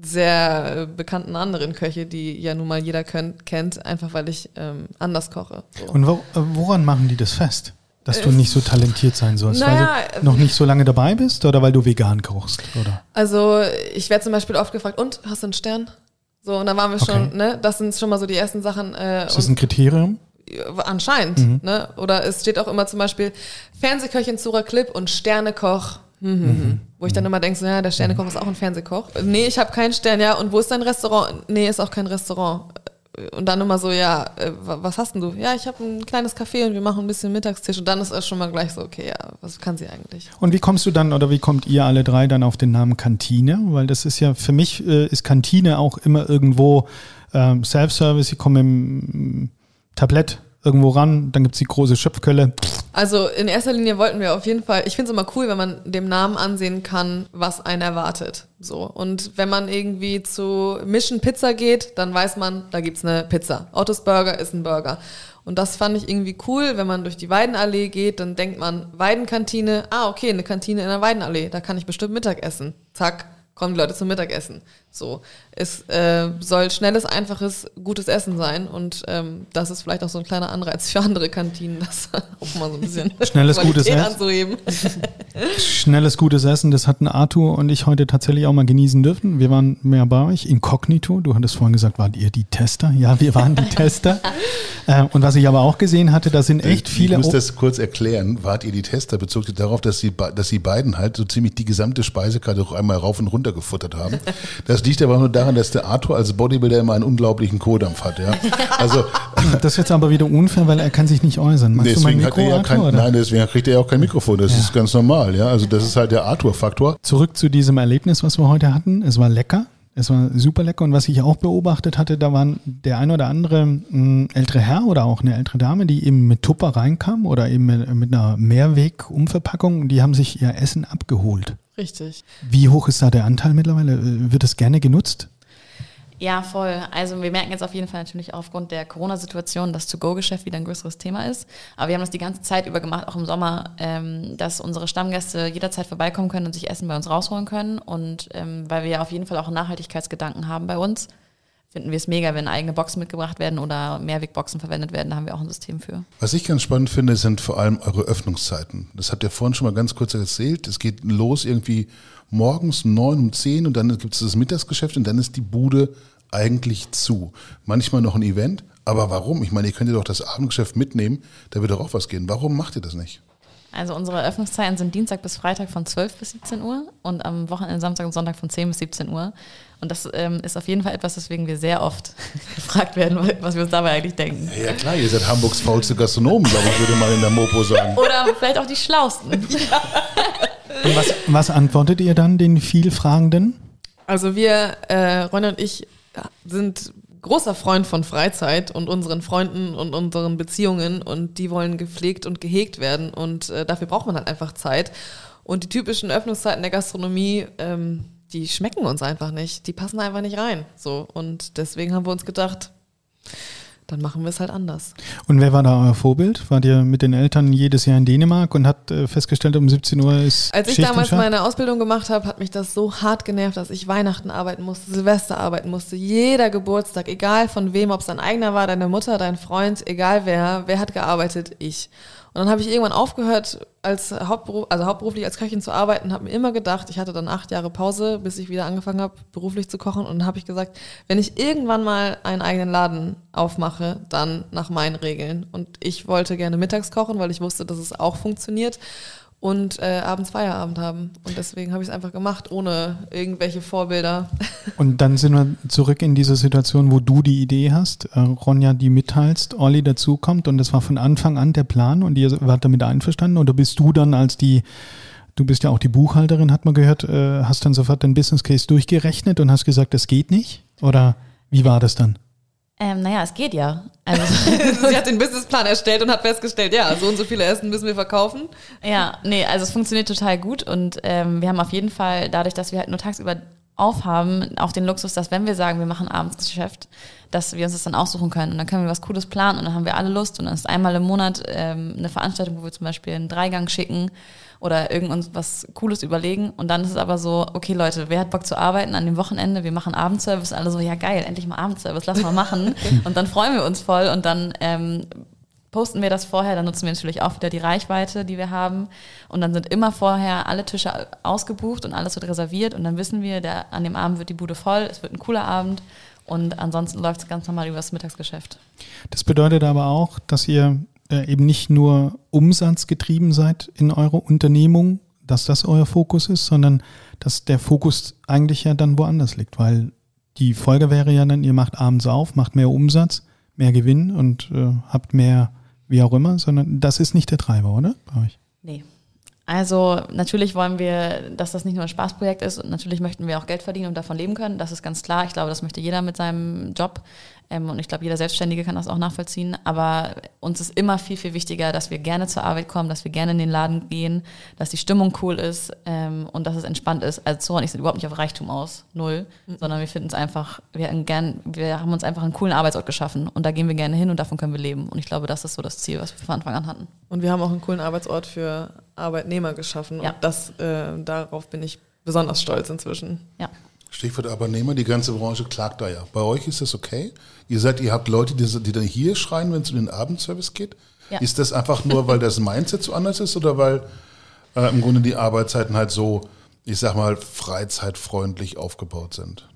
S3: sehr äh, bekannten anderen Köche, die ja nun mal jeder könnt, kennt, einfach weil ich ähm, anders koche. So.
S1: Und wo, äh, woran machen die das fest? Dass du nicht so talentiert sein sollst,
S3: naja,
S1: weil du noch nicht so lange dabei bist oder weil du vegan kochst, oder?
S3: Also ich werde zum Beispiel oft gefragt, und hast du einen Stern? So, und dann waren wir schon,
S1: Okay.
S3: ne, das sind schon mal so die ersten Sachen. Äh,
S1: Ist das ein Kriterium?
S3: anscheinend, ne? Oder es steht auch immer zum Beispiel Fernsehköchin Zura Clip und Sternekoch. Hm, hm, hm. Wo ich dann immer denke, so, ja, der Sternekoch ist auch ein Fernsehkoch. Nee, ich habe keinen Stern, ja. Und wo ist dein Restaurant? Nee, ist auch kein Restaurant. und dann immer so, ja, äh, wa- was hast denn du? Ja, ich habe ein kleines Café und wir machen ein bisschen Mittagstisch. Und dann ist es schon mal gleich so, okay, ja, was kann sie eigentlich?
S1: Und wie kommst du dann oder wie kommt ihr alle drei dann auf den Namen Kantine? Weil das ist ja, für mich äh, ist Kantine auch immer irgendwo ähm, Self-Service. Ich komme im Tablett irgendwo ran, dann gibt's die große Schöpfkölle.
S3: Also in erster Linie wollten wir auf jeden Fall, ich finde es immer cool, wenn man dem Namen ansehen kann, was einen erwartet. So. Und wenn man irgendwie zu Mission Pizza geht, dann weiß man, da gibt's eine Pizza. Ottos Burger ist ein Burger. Und das fand ich irgendwie cool, wenn man durch die Weidenallee geht, dann denkt man, Weidenkantine, ah, okay, eine Kantine in der Weidenallee, da kann ich bestimmt Mittag essen. Zack, kommen die Leute zum Mittagessen. So. Es äh, soll schnelles, einfaches, gutes Essen sein und ähm, das ist vielleicht auch so ein kleiner Anreiz für andere Kantinen, das auch mal so ein bisschen
S1: Schnelles, gutes Essen.
S3: anzuheben.
S1: Schnelles, gutes Essen, das hatten Arthur und ich heute tatsächlich auch mal genießen dürfen. Wir waren mehr bei euch, inkognito. Du hattest vorhin gesagt, wart ihr die Tester? Ja, wir waren die Tester. äh, und was ich aber auch gesehen hatte, da sind echt viele...
S2: Ich muss das kurz erklären. Wart ihr die Tester? Bezog sich darauf, dass die, be- dass die beiden halt so ziemlich die gesamte Speisekarte auch einmal rauf und runter gefuttert haben. Das liegt aber nur daran, dass der Arthur als Bodybuilder immer einen unglaublichen Kodampf hat. Ja? Also
S1: das ist jetzt aber wieder unfair, weil er kann sich nicht äußern. Machst
S2: deswegen hat
S1: Mikro,
S2: er ja
S1: Arthur,
S2: kein,
S1: oder?
S2: nein, deswegen kriegt er ja auch kein Mikrofon. Das
S1: Ja.
S2: ist ganz normal. Ja? Also das ist halt der Arthur-Faktor.
S1: Zurück zu diesem Erlebnis, was wir heute hatten. Es war lecker. Es war super lecker. Und was ich auch beobachtet hatte, da waren der ein oder andere mh, ältere Herr oder auch eine ältere Dame, die eben mit Tupper reinkam oder eben mit, mit einer Mehrweg-Umverpackung die haben sich ihr Essen abgeholt.
S3: Richtig.
S1: Wie hoch ist da der Anteil mittlerweile? Äh, Wird das gerne genutzt?
S4: Ja, voll. Also wir merken jetzt auf jeden Fall natürlich auch aufgrund der Corona-Situation, dass To-Go-Geschäft wieder ein größeres Thema ist. Aber wir haben das die ganze Zeit über gemacht, auch im Sommer, ähm, dass unsere Stammgäste jederzeit vorbeikommen können und sich Essen bei uns rausholen können. Und ähm, weil wir ja auf jeden Fall auch einen Nachhaltigkeitsgedanken haben bei uns, finden wir es mega, wenn eigene Boxen mitgebracht werden oder Mehrwegboxen verwendet werden. Da haben wir auch ein System für.
S2: Was ich ganz spannend finde, sind vor allem eure Öffnungszeiten. Das habt ihr vorhin schon mal ganz kurz erzählt. Es geht los irgendwie morgens um neun, um zehn und dann gibt es das Mittagsgeschäft und dann ist die Bude eigentlich zu. Manchmal noch ein Event, aber warum? Ich meine, ihr könnt ja doch das Abendgeschäft mitnehmen, da wird doch auch was gehen. Warum macht ihr das nicht?
S4: Also unsere Öffnungszeiten sind Dienstag bis Freitag von 12 bis 17 Uhr und am Wochenende Samstag und Sonntag von 10 bis 17 Uhr. Und das ähm, ist auf jeden Fall etwas, weswegen wir sehr oft gefragt werden, was wir uns dabei eigentlich denken.
S2: Ja, ja klar, ihr seid Hamburgs faulste Gastronomen, glaube ich, würde man in der Mopo sagen.
S4: Oder vielleicht auch die Schlausten.
S1: Und was, was antwortet ihr dann den vielfragenden?
S3: Also wir, äh, Ronja und ich, ja, sind großer Freund von Freizeit und unseren Freunden und unseren Beziehungen und die wollen gepflegt und gehegt werden und äh, dafür braucht man halt einfach Zeit. Und die typischen Öffnungszeiten der Gastronomie, ähm, die schmecken uns einfach nicht, die passen einfach nicht rein. So und deswegen haben wir uns gedacht, dann machen wir es halt anders.
S1: Und wer war da euer Vorbild? Wart ihr mit den Eltern jedes Jahr in Dänemark und hat äh, festgestellt, um 17 Uhr ist
S3: Als ich
S1: Schicht
S3: damals meine Ausbildung gemacht habe, hat mich das so hart genervt, dass ich Weihnachten arbeiten musste, Silvester arbeiten musste, jeder Geburtstag, egal von wem, ob es dein eigener war, deine Mutter, dein Freund, egal wer, wer hat gearbeitet, ich. Und dann habe ich irgendwann aufgehört, als Hauptberuf, also hauptberuflich als Köchin zu arbeiten, habe mir immer gedacht, ich hatte dann acht Jahre Pause, bis ich wieder angefangen habe, beruflich zu kochen. Und dann habe ich gesagt, wenn ich irgendwann mal einen eigenen Laden aufmache, dann nach meinen Regeln. Und ich wollte gerne mittags kochen, weil ich wusste, dass es auch funktioniert und äh, abends Feierabend haben. Und deswegen habe ich es einfach gemacht, ohne irgendwelche Vorbilder.
S1: Und dann sind wir zurück in diese Situation, wo du die Idee hast, äh, Ronja die mitteilst, Olli dazukommt und das war von Anfang an der Plan und ihr wart damit einverstanden oder bist du dann als die, du bist ja auch die Buchhalterin, hat man gehört, äh, hast dann sofort den Business Case durchgerechnet und hast gesagt, das geht nicht? Oder wie war das dann?
S4: Ähm, naja, es geht ja. Also,
S3: Sie hat den Businessplan erstellt und hat festgestellt, ja, so und so viele Essen müssen wir verkaufen.
S4: ja, nee, also es funktioniert total gut und ähm, wir haben auf jeden Fall, dadurch, dass wir halt nur tagsüber aufhaben, auch den Luxus, dass wenn wir sagen, wir machen abends Geschäft, dass wir uns das dann aussuchen können und dann können wir was Cooles planen und dann haben wir alle Lust und dann ist einmal im Monat ähm, eine Veranstaltung, wo wir zum Beispiel einen Dreigang schicken oder irgend was Cooles überlegen und dann ist es aber so, okay Leute, wer hat Bock zu arbeiten an dem Wochenende? Wir machen Abendservice, alle so, ja geil, endlich mal Abendservice, lass mal machen und dann freuen wir uns voll und dann ähm, posten wir das vorher, dann nutzen wir natürlich auch wieder die Reichweite, die wir haben. Und dann sind immer vorher alle Tische ausgebucht und alles wird reserviert. Und dann wissen wir, der, an dem Abend wird die Bude voll, es wird ein cooler Abend. Und ansonsten läuft es ganz normal über das Mittagsgeschäft.
S1: Das bedeutet aber auch, dass ihr äh, eben nicht nur umsatzgetrieben seid in eurer Unternehmung, dass das euer Fokus ist, sondern dass der Fokus eigentlich ja dann woanders liegt, weil die Folge wäre ja dann, ihr macht abends auf, macht mehr Umsatz, mehr Gewinn und äh, habt mehr, wie auch immer, sondern das ist nicht der Treiber, oder? Bei euch?
S4: Nee. Also natürlich wollen wir, dass das nicht nur ein Spaßprojekt ist und natürlich möchten wir auch Geld verdienen und davon leben können. Das ist ganz klar. Ich glaube, das möchte jeder mit seinem Job. Ähm, und ich glaube, jeder Selbstständige kann das auch nachvollziehen. Aber uns ist immer viel, viel wichtiger, dass wir gerne zur Arbeit kommen, dass wir gerne in den Laden gehen, dass die Stimmung cool ist ähm, und dass es entspannt ist. Also Zora und ich sind überhaupt nicht auf Reichtum aus, null, mhm. sondern wir finden es einfach, wir, gern, wir haben uns einfach einen coolen Arbeitsort geschaffen und da gehen wir gerne hin und davon können wir leben. Und ich glaube, das ist so das Ziel, was wir von Anfang an hatten.
S3: Und wir haben auch einen coolen Arbeitsort für Arbeitnehmer geschaffen. Ja. Und das, äh, darauf bin ich besonders stolz inzwischen.
S4: Ja.
S2: Stichwort Arbeitnehmer, die ganze Branche klagt da ja. Bei euch ist das okay? Ihr seid, ihr habt Leute, die, die dann hier schreien, wenn es um den Abendservice geht? Ja. Ist das einfach nur, weil das Mindset so anders ist oder weil äh, im Grunde die Arbeitszeiten halt so, ich sag mal, freizeitfreundlich aufgebaut sind?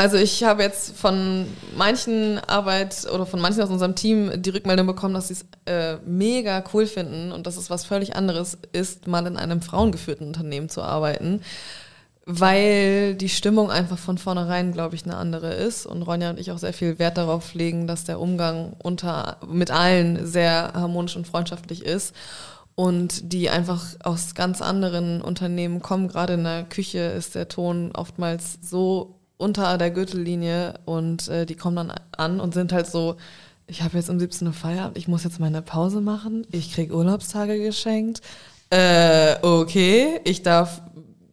S3: Also ich habe jetzt von manchen Arbeit oder von manchen aus unserem Team die Rückmeldung bekommen, dass sie es äh, mega cool finden und dass es was völlig anderes ist, mal in einem frauengeführten Unternehmen zu arbeiten weil die Stimmung einfach von vornherein, glaube ich, eine andere ist und Ronja und ich auch sehr viel Wert darauf legen, dass der Umgang unter, mit allen sehr harmonisch und freundschaftlich ist und die einfach aus ganz anderen Unternehmen kommen. Gerade in der Küche ist der Ton oftmals so unter der Gürtellinie und äh, die kommen dann an und sind halt so, ich habe jetzt um 17 Uhr Feierabend, ich muss jetzt meine Pause machen, ich krieg Urlaubstage geschenkt. Äh, okay, ich darf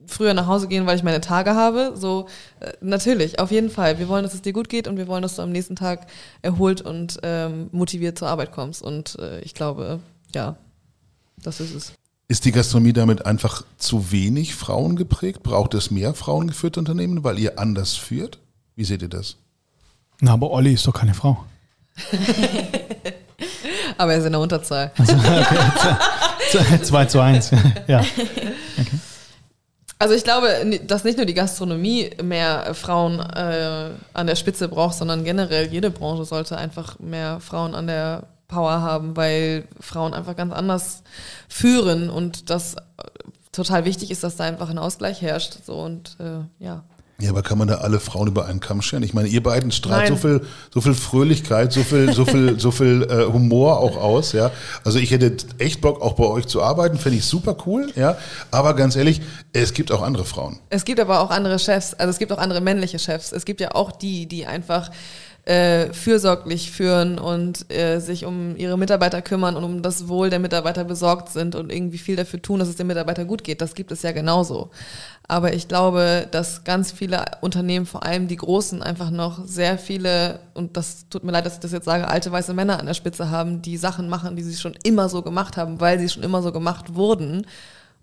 S3: früher nach Hause gehen, weil ich meine Tage habe. So, äh, natürlich, auf jeden Fall. Wir wollen, dass es dir gut geht und wir wollen, dass du am nächsten Tag erholt und ähm, motiviert zur Arbeit kommst. Und äh, ich glaube, ja, das ist es.
S2: Ist die Gastronomie damit einfach zu wenig Frauen geprägt? Braucht es mehr frauengeführte Unternehmen, weil ihr anders führt? Wie seht ihr das?
S1: Na, aber Olli ist doch keine Frau.
S3: aber er ist in der Unterzahl.
S1: Also, okay. 2 zu 1. ja. Okay.
S3: Also ich glaube, dass nicht nur die Gastronomie mehr Frauen äh, an der Spitze braucht, sondern generell jede Branche sollte einfach mehr Frauen an der Power haben, weil Frauen einfach ganz anders führen und das total wichtig ist, dass da einfach ein Ausgleich herrscht. So und äh, ja.
S2: Ja, aber kann man da alle Frauen über einen Kamm scheren? Ich meine, ihr beiden strahlt so viel, so viel Fröhlichkeit, so viel, so viel, so viel äh, Humor auch aus, ja. Also ich hätte echt Bock, auch bei euch zu arbeiten, fände ich super cool, ja. Aber ganz ehrlich, es gibt auch andere Frauen.
S3: Es gibt aber auch andere Chefs, also es gibt auch andere männliche Chefs. Es gibt ja auch die, die einfach äh, fürsorglich führen und äh, sich um ihre Mitarbeiter kümmern und um das Wohl der Mitarbeiter besorgt sind und irgendwie viel dafür tun, dass es den Mitarbeitern gut geht. Das gibt es ja genauso. Aber ich glaube, dass ganz viele Unternehmen, vor allem die großen, einfach noch sehr viele, und das tut mir leid, dass ich das jetzt sage, alte weiße Männer an der Spitze haben, die Sachen machen, die sie schon immer so gemacht haben, weil sie schon immer so gemacht wurden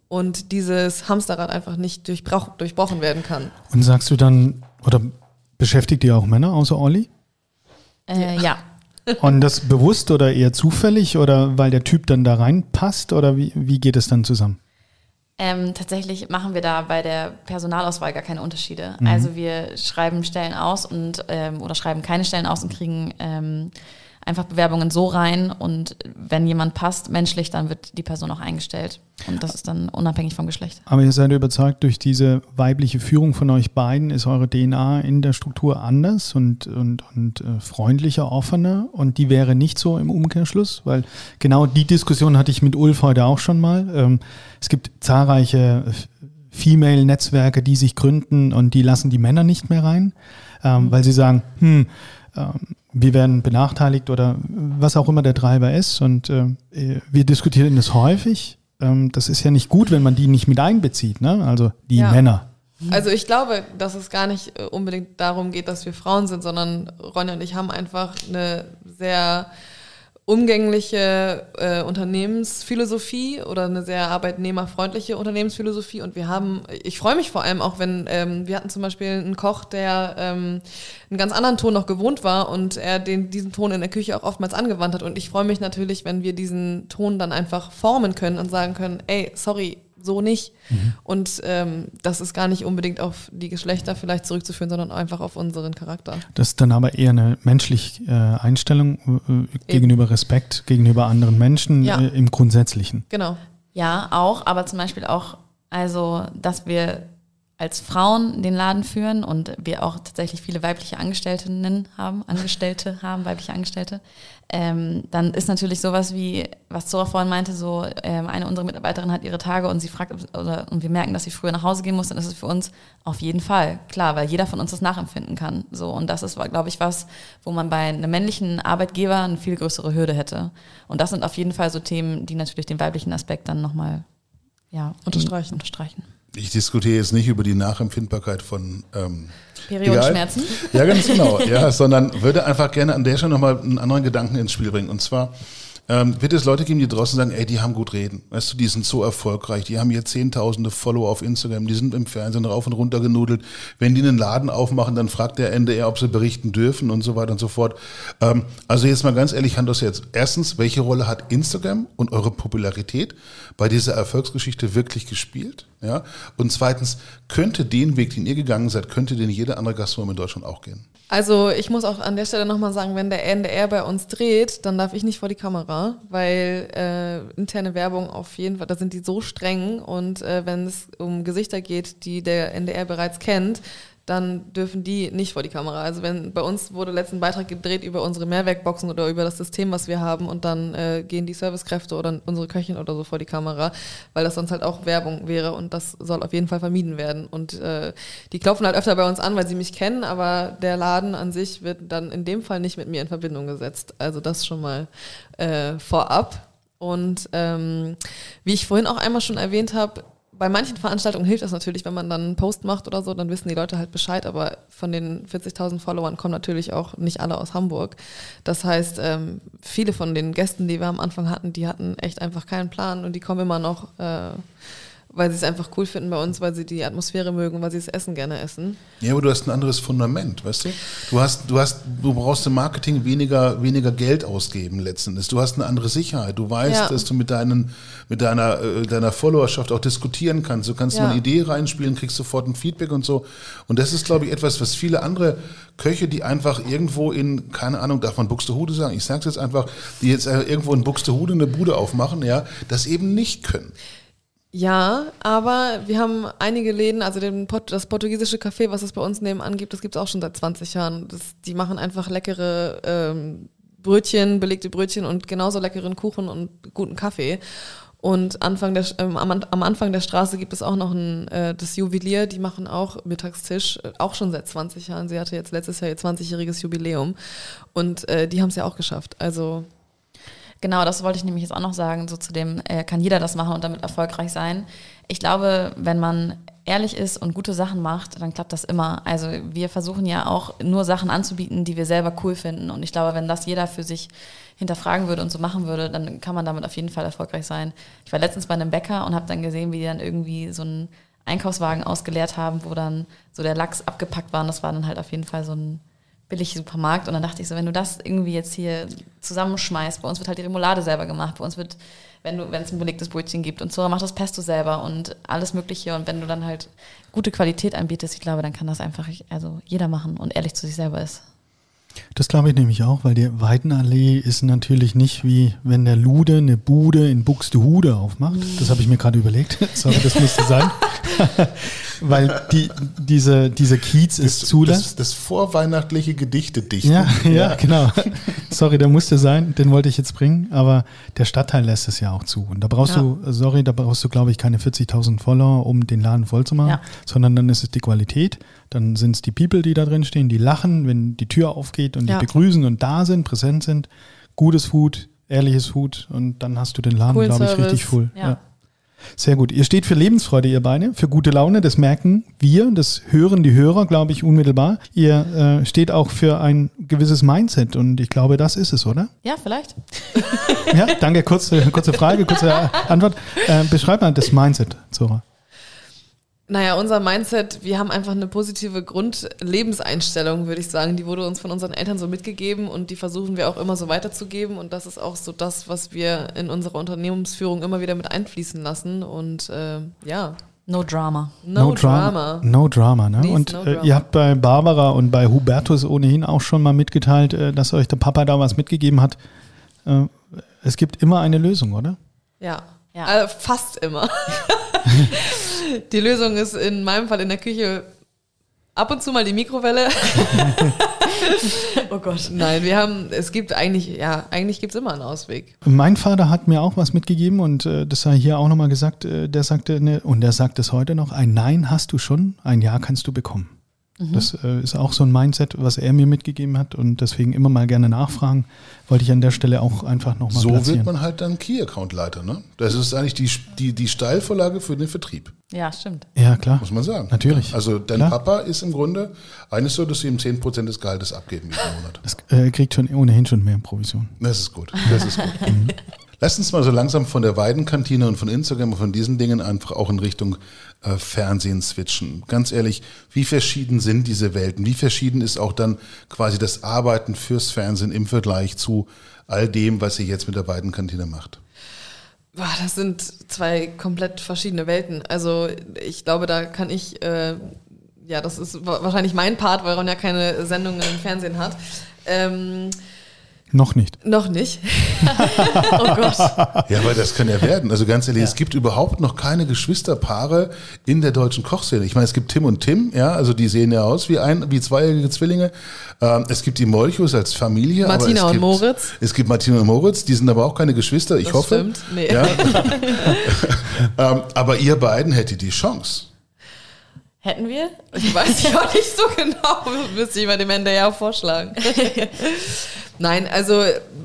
S3: und dieses Hamsterrad einfach nicht durchbrochen werden kann.
S1: Und sagst du dann, oder beschäftigt ihr auch Männer außer Olli?
S4: Äh, ja.
S1: Und das bewusst oder eher zufällig oder weil der Typ dann da reinpasst oder wie, wie geht es dann zusammen?
S4: Ähm, tatsächlich machen wir da bei der Personalauswahl gar keine Unterschiede. Mhm. Also wir schreiben Stellen aus und ähm, oder schreiben keine Stellen aus und kriegen ähm, einfach Bewerbungen so rein und wenn jemand passt menschlich, dann wird die Person auch eingestellt. Und das ist dann unabhängig vom Geschlecht.
S1: Aber ihr seid überzeugt, durch diese weibliche Führung von euch beiden ist eure DNA in der Struktur anders und, und, und äh, freundlicher, offener und die wäre nicht so im Umkehrschluss, weil genau die Diskussion hatte ich mit Ulf heute auch schon mal. Ähm, es gibt zahlreiche Female-Netzwerke, die sich gründen und die lassen die Männer nicht mehr rein, ähm, mhm. weil sie sagen, hm, ähm, wir werden benachteiligt oder was auch immer der Treiber ist. Und äh, wir diskutieren das häufig. Ähm, das ist ja nicht gut, wenn man die nicht mit einbezieht, ne? also die ja. Männer.
S3: Also ich glaube, dass es gar nicht äh, unbedingt darum geht, dass wir Frauen sind, sondern Ronja und ich haben einfach eine sehr umgängliche äh, Unternehmensphilosophie oder eine sehr arbeitnehmerfreundliche Unternehmensphilosophie. Und wir haben, ich freue mich vor allem auch, wenn ähm, wir hatten zum Beispiel einen Koch, der ähm, einen ganz anderen Ton noch gewohnt war und er den, diesen Ton in der Küche auch oftmals angewandt hat. Und ich freue mich natürlich, wenn wir diesen Ton dann einfach formen können und sagen können, ey, sorry, so nicht. Mhm. Und ähm, das ist gar nicht unbedingt auf die Geschlechter vielleicht zurückzuführen, sondern einfach auf unseren Charakter.
S1: Das ist dann aber eher eine menschliche äh, Einstellung äh, gegenüber Respekt, gegenüber anderen Menschen ja. äh, im Grundsätzlichen.
S3: Genau.
S4: Ja, auch, aber zum Beispiel auch, also, dass wir als Frauen den Laden führen und wir auch tatsächlich viele weibliche Angestellten haben, Angestellte haben, weibliche Angestellte, ähm, dann ist natürlich sowas wie, was Zora vorhin meinte, so ähm, eine unserer Mitarbeiterinnen hat ihre Tage und sie fragt, oder, und wir merken, dass sie früher nach Hause gehen muss, dann ist es für uns auf jeden Fall klar, weil jeder von uns das nachempfinden kann. So und das ist, glaube ich, was, wo man bei einem männlichen Arbeitgeber eine viel größere Hürde hätte. Und das sind auf jeden Fall so Themen, die natürlich den weiblichen Aspekt dann nochmal ja,
S3: unterstreichen.
S4: unterstreichen.
S2: Ich diskutiere jetzt nicht über die Nachempfindbarkeit von ähm,
S4: Periodenschmerzen.
S2: Ja, ganz genau. ja, sondern würde einfach gerne an der Stelle nochmal einen anderen Gedanken ins Spiel bringen. Und zwar ähm, wird es Leute geben, die draußen sagen, ey, die haben gut reden. Weißt du, die sind so erfolgreich, die haben hier zehntausende Follower auf Instagram, die sind im Fernsehen rauf und runter genudelt. Wenn die einen Laden aufmachen, dann fragt der NDR, ob sie berichten dürfen und so weiter und so fort. Ähm, also jetzt mal ganz ehrlich, Hand jetzt. Erstens, welche Rolle hat Instagram und eure Popularität bei dieser Erfolgsgeschichte wirklich gespielt? Ja? Und zweitens, könnte den Weg, den ihr gegangen seid, könnte den jeder andere Gastronom in Deutschland auch gehen?
S3: Also ich muss auch an der Stelle nochmal sagen, wenn der NDR bei uns dreht, dann darf ich nicht vor die Kamera, weil äh, interne Werbung auf jeden Fall, da sind die so streng und äh, wenn es um Gesichter geht, die der NDR bereits kennt, dann dürfen die nicht vor die Kamera. Also wenn bei uns wurde letzten Beitrag gedreht über unsere Mehrwerkboxen oder über das System, was wir haben und dann äh, gehen die Servicekräfte oder unsere Köchin oder so vor die Kamera, weil das sonst halt auch Werbung wäre und das soll auf jeden Fall vermieden werden. Und äh, die klopfen halt öfter bei uns an, weil sie mich kennen, aber der Laden an sich wird dann in dem Fall nicht mit mir in Verbindung gesetzt. Also das schon mal äh, vorab. Und ähm, wie ich vorhin auch einmal schon erwähnt habe, bei manchen Veranstaltungen hilft das natürlich, wenn man dann einen Post macht oder so, dann wissen die Leute halt Bescheid, aber von den 40.000 Followern kommen natürlich auch nicht alle aus Hamburg. Das heißt, ähm, viele von den Gästen, die wir am Anfang hatten, die hatten echt einfach keinen Plan und die kommen immer noch äh, weil sie es einfach cool finden bei uns, weil sie die Atmosphäre mögen, weil sie das Essen gerne essen.
S2: Ja, aber du hast ein anderes Fundament, weißt du? Du hast, du hast, du brauchst im Marketing weniger, weniger Geld ausgeben letzten Endes. Du hast eine andere Sicherheit. Du weißt, ja. dass du mit deinen, mit deiner, äh, deiner Followerschaft auch diskutieren kannst. Du kannst ja. eine Idee reinspielen, kriegst sofort ein Feedback und so. Und das ist, glaube ich, etwas, was viele andere Köche, die einfach irgendwo in, keine Ahnung, darf man Buxtehude sagen? Ich sag's jetzt einfach, die jetzt irgendwo in Buxtehude eine Bude aufmachen, ja, das eben nicht können.
S3: Ja, aber wir haben einige Läden, also den das portugiesische Café, was es bei uns nebenan gibt, das gibt es auch schon seit 20 Jahren. Das, die machen einfach leckere ähm, Brötchen, belegte Brötchen und genauso leckeren Kuchen und guten Kaffee. Und Anfang der, ähm, am, am, Anfang der Straße gibt es auch noch ein, äh, das Juwelier, die machen auch Mittagstisch, äh, auch schon seit 20 Jahren. Sie hatte jetzt letztes Jahr ihr 20-jähriges Jubiläum und äh, die haben es ja auch geschafft. Also
S4: Genau, das wollte ich nämlich jetzt auch noch sagen, so zu dem, äh, kann jeder das machen und damit erfolgreich sein. Ich glaube, wenn man ehrlich ist und gute Sachen macht, dann klappt das immer. Also wir versuchen ja auch nur Sachen anzubieten, die wir selber cool finden. Und ich glaube, wenn das jeder für sich hinterfragen würde und so machen würde, dann kann man damit auf jeden Fall erfolgreich sein. Ich war letztens bei einem Bäcker und habe dann gesehen, wie die dann irgendwie so einen Einkaufswagen ausgeleert haben, wo dann so der Lachs abgepackt war. Und das war dann halt auf jeden Fall so ein billig Supermarkt. Und dann dachte ich so, wenn du das irgendwie jetzt hier zusammenschmeißt, bei uns wird halt die Remoulade selber gemacht, bei uns wird, wenn du, wenn es ein belegtes Brötchen gibt und Zora macht das Pesto selber und alles Mögliche. Und wenn du dann halt gute Qualität anbietest, ich glaube, dann kann das einfach also jeder machen und ehrlich zu sich selber ist.
S1: Das glaube ich nämlich auch, weil die Weidenallee ist natürlich nicht wie wenn der Lude eine Bude in Buxtehude aufmacht. Das habe ich mir gerade überlegt. Sorry, das musste sein. weil die, diese, dieser Kiez ist das, zulässt.
S2: Das, das vorweihnachtliche Gedichte dichten.
S1: Ja, ja, ja, genau. Sorry, der musste sein, den wollte ich jetzt bringen, aber der Stadtteil lässt es ja auch zu. Und da brauchst ja. du, sorry, da brauchst du, glaube ich, keine 40.000 Follower, um den Laden voll zu machen, ja. sondern dann ist es die Qualität, dann sind es die People, die da drin stehen, die lachen, wenn die Tür aufgeht und die begrüßen und da sind, präsent sind. Gutes Food, ehrliches Food und dann hast du den Laden, glaube ich, richtig voll. ja. Sehr gut. Ihr steht für Lebensfreude, ihr beide, für gute Laune. Das merken wir, das hören die Hörer, glaube ich, unmittelbar. Ihr äh, steht auch für ein gewisses Mindset und ich glaube, das ist es, oder?
S4: Ja, vielleicht.
S1: ja, danke. Kurze, kurze Frage, kurze Antwort. Äh, beschreib mal das Mindset, Zora.
S3: Naja, unser Mindset, wir haben einfach eine positive Grundlebenseinstellung, würde ich sagen. Die wurde uns von unseren Eltern so mitgegeben und die versuchen wir auch immer so weiterzugeben. Und das ist auch so das, was wir in unserer Unternehmensführung immer wieder mit einfließen lassen. Und äh, ja.
S4: No Drama.
S1: No, no Drama. drama. No Drama, ne? Please, und no äh, ihr habt bei Barbara und bei Hubertus ohnehin auch schon mal mitgeteilt, äh, dass euch der Papa da was mitgegeben hat. Äh, es gibt immer eine Lösung, oder?
S3: Ja. ja. Also fast immer. Die Lösung ist in meinem Fall in der Küche ab und zu mal die Mikrowelle.
S4: Oh Gott.
S3: Nein, wir haben, es gibt eigentlich, ja, eigentlich gibt es immer einen Ausweg.
S1: Mein Vater hat mir auch was mitgegeben und äh, das sei hier auch nochmal gesagt, äh, der sagte, ne, und der sagt es heute noch, ein Nein hast du schon, ein Ja kannst du bekommen. Das äh, ist auch so ein Mindset, was er mir mitgegeben hat und deswegen immer mal gerne nachfragen. Wollte ich an der Stelle auch einfach nochmal
S2: So
S1: platzieren.
S2: wird man halt dann Key-Account-Leiter, ne? Das ist eigentlich die, die, die Steilvorlage für den Vertrieb,
S4: Ja, stimmt.
S1: ja, klar.
S2: muss man sagen.
S1: Natürlich.
S2: Also dein
S1: Klar.
S2: Papa ist im Grunde eigentlich so, dass sie ihm 10% des Gehaltes abgeben jeden Monat.
S1: Das äh, kriegt schon ohnehin schon mehr Provision.
S2: Das ist gut. Das ist gut. Lass uns mal so langsam von der Weidenkantine und von Instagram und von diesen Dingen einfach auch in Richtung äh, Fernsehen switchen. Ganz ehrlich, wie verschieden sind diese Welten? Wie verschieden ist auch dann quasi das Arbeiten fürs Fernsehen im Vergleich zu all dem, was ihr jetzt mit der Weidenkantine macht?
S3: Boah, das sind zwei komplett verschiedene Welten. Also ich glaube, da kann ich, äh, ja, das ist wa- wahrscheinlich mein Part, weil Ronja keine Sendungen im Fernsehen hat. Ähm,
S1: Noch nicht.
S3: noch nicht.
S4: Oh Gott.
S2: Ja, aber das kann ja werden. Also ganz ehrlich, es gibt überhaupt noch keine Geschwisterpaare in der deutschen Kochszene. Ich meine, es gibt Tim und Tim, ja, also die sehen ja aus wie ein, wie zweijährige Zwillinge. Ähm, es gibt die Molchos als Familie. aber
S3: Martina
S2: es
S3: und
S2: gibt,
S3: Moritz.
S2: Es gibt Martina und Moritz, die sind aber auch keine Geschwister, ich
S3: Das
S2: hoffe.
S3: stimmt. Nee.
S2: Ja. ähm, aber ihr beiden hättet die Chance.
S4: Hätten wir?
S3: Ich weiß ja auch nicht so genau, müsste ich mal dem NDR vorschlagen. Nein, also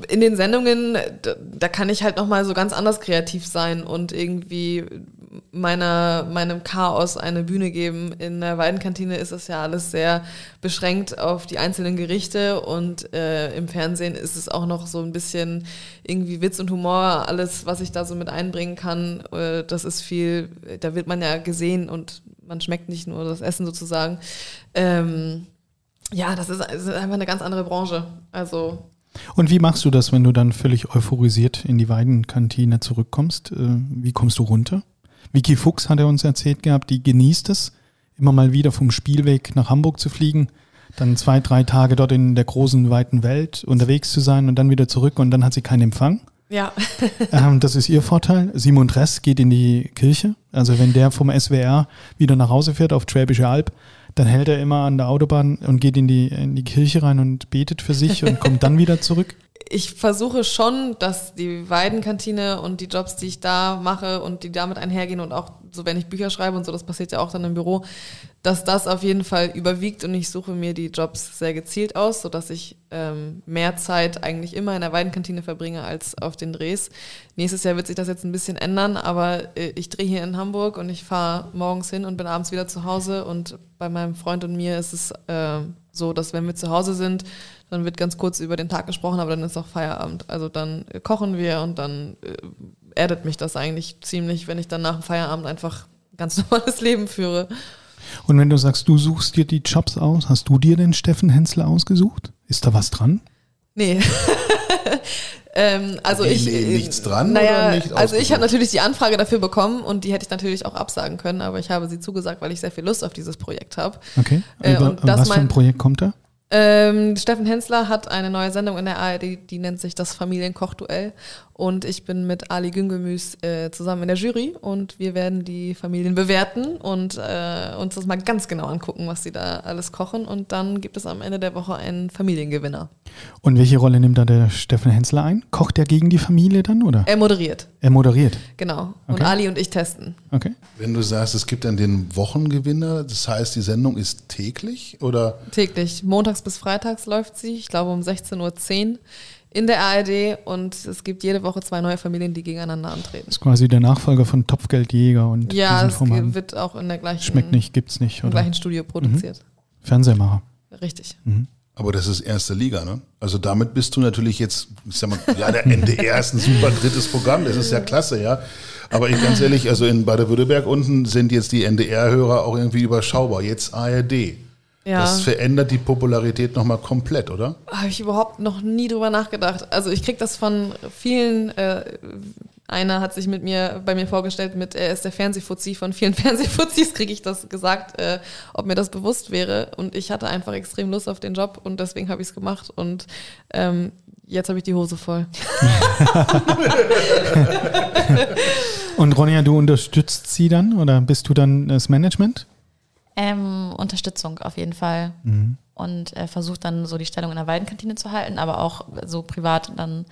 S3: in den Sendungen, da, da kann ich halt nochmal so ganz anders kreativ sein und irgendwie meiner, meinem Chaos eine Bühne geben. In der Weidenkantine ist es ja alles sehr beschränkt auf die einzelnen Gerichte und äh, im Fernsehen ist es auch noch so ein bisschen irgendwie Witz und Humor, alles, was ich da so mit einbringen kann, äh, das ist viel, da wird man ja gesehen und man schmeckt nicht nur das Essen sozusagen. Ähm, ja, das ist, das ist einfach eine ganz andere Branche. Also
S1: Und wie machst du das, wenn du dann völlig euphorisiert in die Weidenkantine zurückkommst? Äh, Wie kommst du runter? Vicky Fuchs hat er uns erzählt gehabt, die genießt es, immer mal wieder vom Spielweg nach Hamburg zu fliegen, dann zwei, drei Tage dort in der großen, weiten Welt unterwegs zu sein und dann wieder zurück und dann hat sie keinen Empfang.
S3: Ja,
S1: Ähm, das ist ihr Vorteil. Simon Dress geht in die Kirche. Also wenn der vom SWR wieder nach Hause fährt auf Schwäbische Alb, dann hält er immer an der Autobahn und geht in die, in die Kirche rein und betet für sich und kommt dann wieder zurück.
S3: Ich versuche schon, dass die Weidenkantine und die Jobs, die ich da mache und die damit einhergehen und auch so, wenn ich Bücher schreibe und so, das passiert ja auch dann im Büro, dass das auf jeden Fall überwiegt und ich suche mir die Jobs sehr gezielt aus, sodass ich ähm, mehr Zeit eigentlich immer in der Weidenkantine verbringe als auf den Drehs. Nächstes Jahr wird sich das jetzt ein bisschen ändern, aber äh, ich drehe hier in Hamburg und ich fahre morgens hin und bin abends wieder zu Hause und bei meinem Freund und mir ist es äh, so, dass wenn wir zu Hause sind, dann wird ganz kurz über den Tag gesprochen, aber dann ist auch Feierabend. Also dann äh, kochen wir und dann äh, erdet mich das eigentlich ziemlich, wenn ich dann nach dem Feierabend einfach ganz normales Leben führe.
S1: Und wenn du sagst, du suchst dir die Jobs aus, hast du dir den Steffen Hensler ausgesucht? Ist da was dran?
S3: Nee. ähm, also
S2: Nee,
S3: ich.
S2: nee,
S3: äh,
S2: nichts dran
S3: Naja,
S2: oder nicht
S3: also ich habe natürlich die Anfrage dafür bekommen und die hätte ich natürlich auch absagen können, aber ich habe sie zugesagt, weil ich sehr viel Lust auf dieses Projekt habe.
S1: Okay.
S3: Äh,
S1: Über,
S3: und das
S1: was für ein
S3: mein-
S1: Projekt kommt da?
S3: Ähm, Steffen Hensler hat eine neue Sendung in der ARD, die nennt sich das Familienkochduell. Und ich bin mit Ali Güngemüs äh, zusammen in der Jury und wir werden die Familien bewerten und äh, uns das mal ganz genau angucken, was sie da alles kochen. Und dann gibt es am Ende der Woche einen Familiengewinner.
S1: Und welche Rolle nimmt da der Steffen Hensler ein? Kocht er gegen die Familie dann oder?
S3: Er moderiert,
S1: Er moderiert.
S3: genau. Und
S1: Okay.
S3: Ali und ich testen.
S1: Okay.
S2: Wenn du sagst, es gibt dann den Wochengewinner, das heißt, die Sendung ist täglich oder
S3: Täglich. Montags bis freitags läuft sie, ich glaube um 16.10 Uhr in der ARD und es gibt jede Woche zwei neue Familien, die gegeneinander antreten.
S1: Ist quasi der Nachfolger von Topfgeldjäger und
S3: Ja,
S1: diesen
S3: es
S1: Formaten.
S3: wird auch in der gleichen,
S1: Schmeckt nicht, gibt's nicht.
S3: im
S1: Oder?
S3: gleichen Studio produziert.
S1: Fernsehmacher.
S3: Richtig.
S2: Aber das ist erste Liga, ne? Also damit bist du natürlich jetzt, ich sag mal, ja, der NDR ist ein super drittes Programm, das ist ja klasse, ja. Aber ich ganz ehrlich, also in Baden-Württemberg unten sind jetzt die NDR-Hörer auch irgendwie überschaubar. Jetzt ARD.
S3: Ja.
S2: Das verändert die Popularität nochmal komplett, oder?
S3: Habe ich überhaupt noch nie drüber nachgedacht. Also ich krieg das von vielen. Äh, einer hat sich mit mir bei mir vorgestellt mit, er ist der Fernsehfuzzi von vielen Fernsehfuzis, kriege ich das gesagt, äh, ob mir das bewusst wäre. Und ich hatte einfach extrem Lust auf den Job und deswegen habe ich es gemacht. Und ähm, Jetzt habe ich die Hose voll.
S1: Und Ronja, du unterstützt sie dann oder bist du dann das Management?
S4: Ähm, Unterstützung auf jeden Fall.
S1: Mhm.
S4: Und äh, versucht dann so die Stellung in der Weidenkantine zu halten, aber auch so privat dann,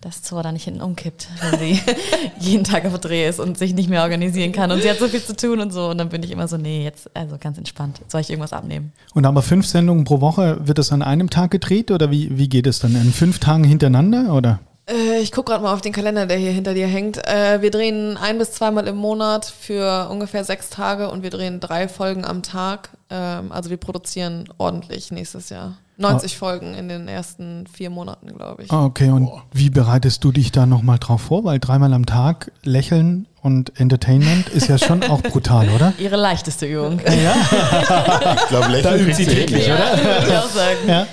S4: dass Zora da nicht hinten umkippt, wenn sie jeden Tag auf Dreh ist und sich nicht mehr organisieren kann. Und sie hat so viel zu tun und so. Und dann bin ich immer so, nee, jetzt also ganz entspannt. Soll ich irgendwas abnehmen?
S1: Und aber fünf Sendungen pro Woche, wird das an einem Tag gedreht oder wie, wie geht es dann? In fünf Tagen hintereinander oder?
S3: Äh, ich gucke gerade mal auf den Kalender, der hier hinter dir hängt. Äh, wir drehen ein bis zweimal im Monat für ungefähr sechs Tage und wir drehen drei Folgen am Tag. Ähm, also wir produzieren ordentlich nächstes Jahr. 90 Folgen in den ersten vier Monaten, glaube ich.
S1: Ah, okay, und wie bereitest du dich da nochmal drauf vor? Weil dreimal am Tag lächeln und Entertainment ist ja schon auch brutal, oder?
S4: Ihre leichteste Übung.
S2: Ich glaube, lächeln kriegt sie täglich,
S4: Ja, würde ich auch sagen.
S1: Ja.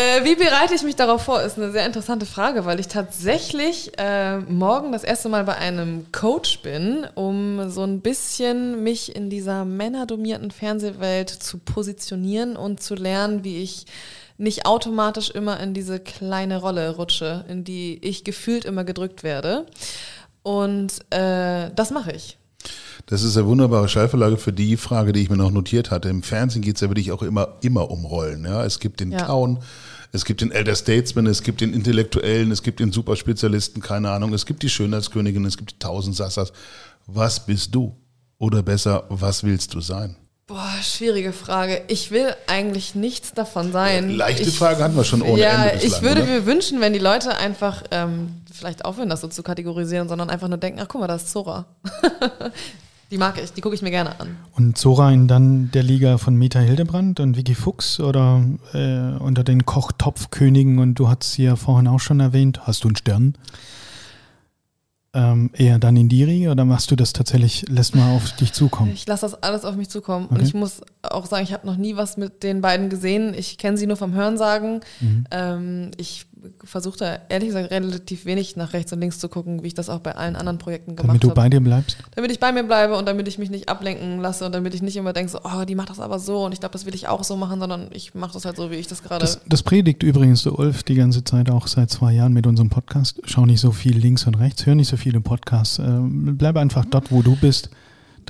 S3: Äh, wie bereite ich mich darauf vor, ist eine sehr interessante Frage, weil ich tatsächlich äh, morgen das erste Mal bei einem Coach bin, um so ein bisschen mich in dieser männerdomierten Fernsehwelt zu positionieren und zu lernen, wie ich nicht automatisch immer in diese kleine Rolle rutsche, in die ich gefühlt immer gedrückt werde. Und äh, das mache ich.
S2: Das ist eine wunderbare Schallverlage für die Frage, die ich mir noch notiert hatte. Im Fernsehen geht es ja wirklich auch immer, immer um Rollen. Ja? Es gibt den
S3: Ja.
S2: Clown, es gibt den Elder Statesman, es gibt den Intellektuellen, es gibt den Superspezialisten, keine Ahnung, es gibt die Schönheitskönigin, es gibt die Tausend Sassas. Was bist du? Oder besser, was willst du sein?
S3: Boah, schwierige Frage. Ich will eigentlich nichts davon sein.
S2: Leichte
S3: ich,
S2: Frage hatten wir schon ohne
S3: ja,
S2: Ende bislang,
S3: ich würde
S2: oder?
S3: mir wünschen, wenn die Leute einfach ähm, vielleicht aufhören, das so zu kategorisieren, sondern einfach nur denken, ach guck mal, da ist Zora. die mag ich, die gucke ich mir gerne an.
S1: Und Zora in dann der Liga von Meta Hildebrand und Vicky Fuchs oder äh, unter den Kochtopfkönigen und du hast ja vorhin auch schon erwähnt, hast du einen Stern? Ähm, eher dann in die Riege oder machst du das tatsächlich, lässt mal auf dich zukommen?
S3: Ich lasse das alles auf mich zukommen. Und
S1: Okay.
S3: ich muss auch sagen, ich habe noch nie was mit den beiden gesehen. Ich kenne sie nur vom Hörensagen.
S1: Mhm.
S3: Ähm, ich versuche da ehrlich gesagt relativ wenig nach rechts und links zu gucken, wie ich das auch bei allen anderen Projekten gemacht
S1: Damit du
S3: habe.
S1: bei dir bleibst?
S3: damit ich bei mir bleibe und damit ich mich nicht ablenken lasse und damit ich nicht immer denke, so, oh, die macht das aber so und ich glaube, das will ich auch so machen, sondern ich mache das halt so, wie ich das gerade.
S1: Das, das predigt übrigens der Ulf die ganze Zeit auch seit zwei Jahren mit unserem Podcast. Schau nicht so viel links und rechts, hör nicht so viele Podcasts. Ähm, bleib einfach dort, wo du bist.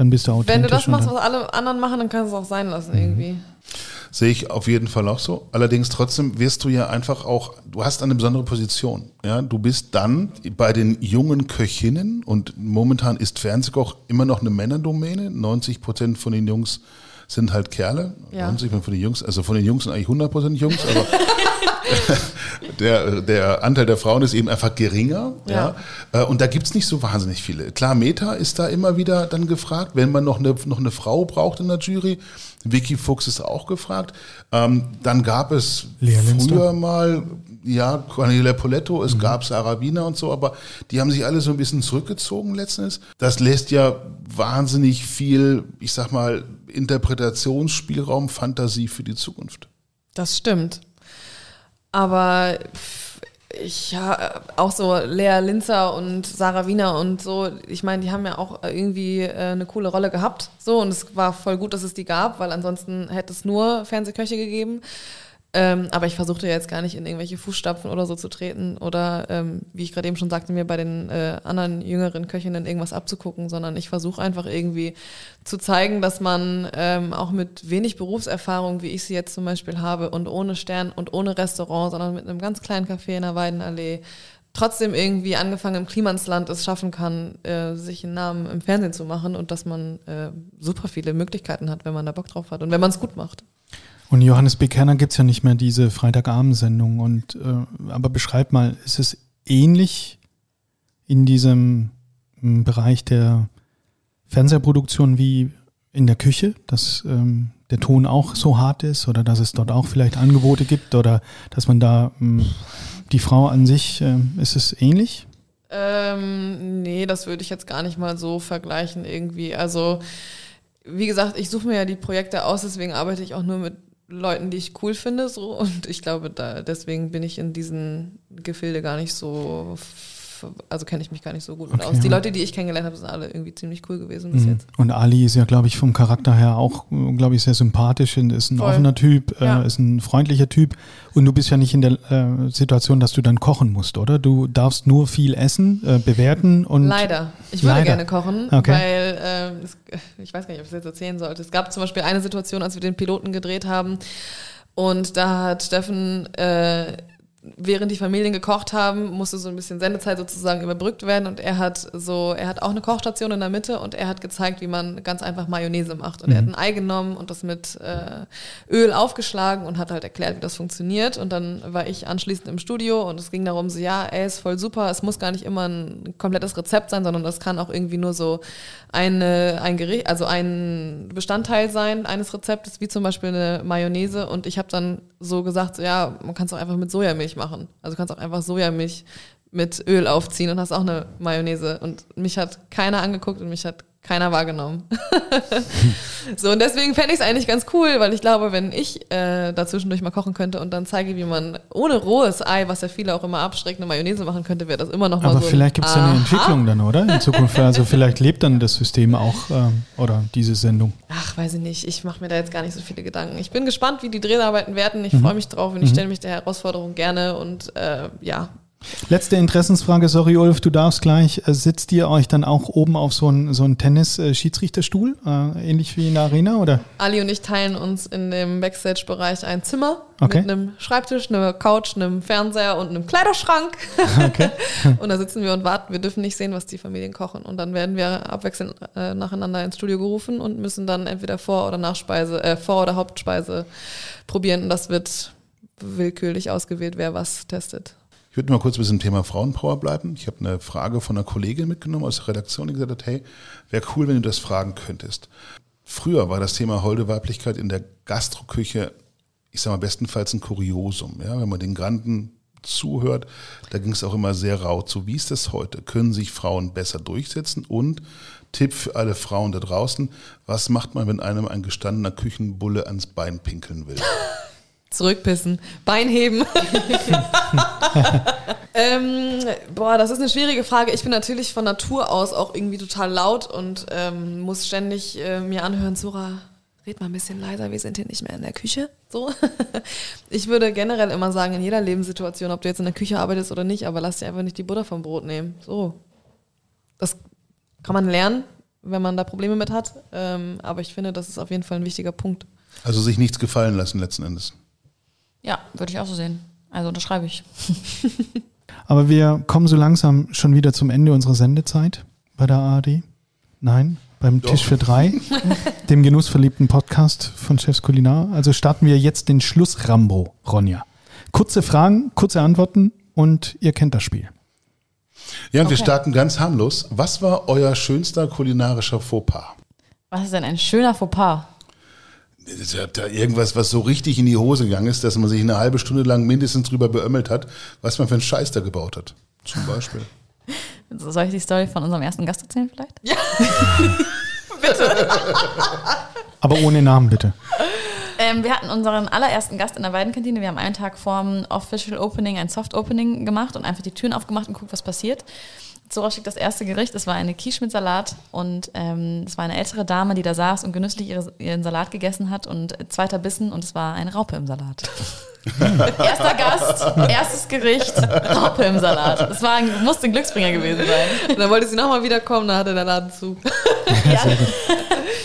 S1: Dann bist du authentisch.
S3: Wenn du das machst, was alle anderen machen, dann kannst du es auch sein lassen
S1: Mhm.
S3: irgendwie.
S2: Sehe ich auf jeden Fall auch so. Allerdings trotzdem wirst du ja einfach auch, du hast eine besondere Position. Ja, du bist dann bei den jungen Köchinnen und momentan ist Fernsehkoch immer noch eine Männerdomäne. 90 Prozent von den Jungs sind halt Kerle.
S3: Ja.
S2: 90 von den Jungs, also von den Jungs sind eigentlich 100 Prozent Jungs, aber der, der Anteil der Frauen ist eben einfach geringer. Ja. Äh, Und da gibt's nicht so wahnsinnig viele. Klar, Meta ist da immer wieder dann gefragt, wenn man noch eine, noch eine Frau braucht in der Jury. Vicky Fuchs ist auch gefragt. Ähm, dann gab es früher mal, ja, Cornelia Poletto, es gab Sarah Wiener und so, aber die haben sich alle so ein bisschen zurückgezogen letztens. Das lässt ja wahnsinnig viel, ich sag mal, Interpretationsspielraum, Fantasie für die Zukunft.
S3: Das stimmt. Aber ich ja, auch so Lea Linzer und Sarah Wiener und so, ich meine, die haben ja auch irgendwie äh, eine coole Rolle gehabt. So, und es war voll gut, dass es die gab, weil ansonsten hätte es nur Fernsehköche gegeben. Ähm, aber ich versuchte ja jetzt gar nicht in irgendwelche Fußstapfen oder so zu treten oder, ähm, wie ich gerade eben schon sagte, mir bei den äh, anderen jüngeren Köchinnen irgendwas abzugucken, sondern ich versuche einfach irgendwie zu zeigen, dass man ähm, auch mit wenig Berufserfahrung, wie ich sie jetzt zum Beispiel habe, und ohne Stern und ohne Restaurant, sondern mit einem ganz kleinen Café in der Weidenallee, trotzdem irgendwie angefangen im Klimansland es schaffen kann, äh, sich einen Namen im Fernsehen zu machen und dass man äh, super viele Möglichkeiten hat, wenn man da Bock drauf hat und wenn man es gut macht.
S1: Und Johannes B. Kerner gibt es ja nicht mehr diese Freitagabendsendung. Und äh, aber beschreib mal, ist es ähnlich in diesem m, Bereich der Fernsehproduktion wie in der Küche, dass ähm, der Ton auch so hart ist oder dass es dort auch vielleicht Angebote gibt oder dass man da m, die Frau an sich, ähm, ist es ähnlich?
S3: Ähm, nee, das würde ich jetzt gar nicht mal so vergleichen irgendwie. Also, wie gesagt, ich suche mir ja die Projekte aus, deswegen arbeite ich auch nur mit Leuten, die ich cool finde, so. Und ich glaube, da, deswegen bin ich in diesen Gefilde gar nicht so also kenne ich mich gar nicht so gut
S1: Okay,
S3: aus. Die
S1: ja.
S3: Leute, die ich kennengelernt habe, sind alle irgendwie ziemlich cool gewesen bis
S1: Mhm.
S3: jetzt.
S1: Und Ali ist ja, glaube ich, vom Charakter her auch, glaube ich, sehr sympathisch und ist ein
S3: Voll.
S1: offener Typ,
S3: Ja.
S1: äh, ist ein freundlicher Typ. Und du bist ja nicht in der äh, Situation, dass du dann kochen musst, oder? Du darfst nur viel essen, äh, bewerten und.
S3: Leider. Ich würde
S1: Leider.
S3: gerne kochen,
S1: Okay.
S3: weil ähm, es, ich weiß gar nicht, ob ich es jetzt erzählen sollte. Es gab zum Beispiel eine Situation, als wir den Piloten gedreht haben und da hat Steffen, äh, während die Familien gekocht haben, musste so ein bisschen Sendezeit sozusagen überbrückt werden und er hat so, er hat auch eine Kochstation in der Mitte und er hat gezeigt, wie man ganz einfach Mayonnaise macht. Und er hat ein Ei genommen und das mit äh, Öl aufgeschlagen und hat halt erklärt, wie das funktioniert. Und dann war ich anschließend im Studio und es ging darum, so ja, ey, ist voll super, es muss gar nicht immer ein komplettes Rezept sein, sondern das kann auch irgendwie nur so eine, ein Gericht, also ein Bestandteil sein eines Rezeptes, wie zum Beispiel eine Mayonnaise. Und ich habe dann so gesagt, so, ja, man kann es auch einfach mit Sojamilch machen. Also du kannst auch einfach Sojamilch mit Öl aufziehen und hast auch eine Mayonnaise. Und mich hat keiner angeguckt und mich hat keiner wahrgenommen. so, und deswegen fände ich es eigentlich ganz cool, weil ich glaube, wenn ich äh, dazwischendurch mal kochen könnte und dann zeige, wie man ohne rohes Ei, was ja viele auch immer abschreckt, eine Mayonnaise machen könnte, wäre das immer noch mal
S1: Aber
S3: so. ein
S1: vielleicht gibt es ja eine. Entwicklung dann, oder? In Zukunft. Also vielleicht lebt dann das System auch ähm, oder diese Sendung.
S3: Ach, weiß ich nicht. Ich mache mir da jetzt gar nicht so viele Gedanken. Ich bin gespannt, wie die Dreharbeiten werden.
S1: Mhm.
S3: Ich freue mich drauf und ich stelle mich der Herausforderung gerne und äh, ja.
S1: Letzte Interessensfrage, sorry Ulf, du darfst gleich. Äh, Sitzt ihr euch dann auch oben auf so einen so einen Tennis-Schiedsrichterstuhl, äh, ähnlich wie in der Arena, oder?
S3: Ali und ich teilen uns in dem Backstage-Bereich ein Zimmer
S1: Okay.
S3: mit einem Schreibtisch, einer Couch, einem Fernseher und einem Kleiderschrank.
S1: Okay.
S3: und da sitzen wir und warten. Wir dürfen nicht sehen, was die Familien kochen. Und dann werden wir abwechselnd äh, nacheinander ins Studio gerufen und müssen dann entweder Vor- oder Nachspeise, äh, Vor- oder Hauptspeise probieren. Und das wird willkürlich ausgewählt, wer was testet.
S2: Ich würde mal kurz bei diesem Thema Frauenpower bleiben. Ich habe eine Frage von einer Kollegin mitgenommen aus der Redaktion, die gesagt hat, hey, wäre cool, wenn du das fragen könntest. Früher war das Thema holde Weiblichkeit in der Gastroküche, ich sage mal bestenfalls ein Kuriosum. Ja? Wenn man den Granden zuhört, da ging es auch immer sehr rau zu. Wie ist das heute? Können sich Frauen besser durchsetzen? Und Tipp für alle Frauen da draußen, was macht man, wenn einem ein gestandener Küchenbulle ans Bein pinkeln will?
S3: Zurückpissen, Bein heben. ähm, boah, das ist eine schwierige Frage. Ich bin natürlich von Natur aus auch irgendwie total laut und ähm, muss ständig äh, mir anhören, Sora, red mal ein bisschen leiser, wir sind hier nicht mehr in der Küche. So. Ich würde generell immer sagen, in jeder Lebenssituation, ob du jetzt in der Küche arbeitest oder nicht, aber lass dir einfach nicht die Butter vom Brot nehmen. So. Das kann man lernen, wenn man da Probleme mit hat. Ähm, aber ich finde, das ist auf jeden Fall ein wichtiger Punkt.
S2: Also sich nichts gefallen lassen letzten Endes.
S4: Ja, würde ich auch so sehen. Also unterschreibe ich.
S1: Aber wir kommen so langsam schon wieder zum Ende unserer Sendezeit bei der ARD. Nein, beim
S2: Doch.
S1: Tisch für drei, dem genussverliebten Podcast von Chefs Kulinar. Also starten wir jetzt den Schluss Rambo, Ronja. Kurze Fragen, kurze Antworten und ihr kennt das Spiel.
S2: Ja, und wir
S4: Okay.
S2: starten ganz harmlos. Was war euer schönster kulinarischer Fauxpas?
S4: Was ist denn ein schöner Fauxpas?
S2: Ist ja Da irgendwas, was so richtig in die Hose gegangen ist, dass man sich eine halbe Stunde lang mindestens drüber beömmelt hat, was man für einen Scheiß da gebaut hat. Zum Beispiel.
S4: Soll ich die Story von unserem ersten Gast erzählen vielleicht?
S1: Aber ohne Namen bitte.
S4: Ähm, wir hatten unseren allerersten Gast in der Weidenkantine. Wir haben einen Tag vorm Official Opening ein Soft Opening gemacht und einfach die Türen aufgemacht und guckt, was passiert. Zora schickt das erste Gericht. Es war eine Quiche mit Salat und ähm, es war eine ältere Dame, die da saß und genüsslich ihre, ihren Salat gegessen hat und äh, zweiter Bissen und es war eine Raupe im Salat. Erster Gast, erstes Gericht, Raupe im Salat. Es war ein, musste ein Glücksbringer gewesen sein.
S3: Und dann wollte sie nochmal wiederkommen, da hatte der Laden zu.
S4: Ja,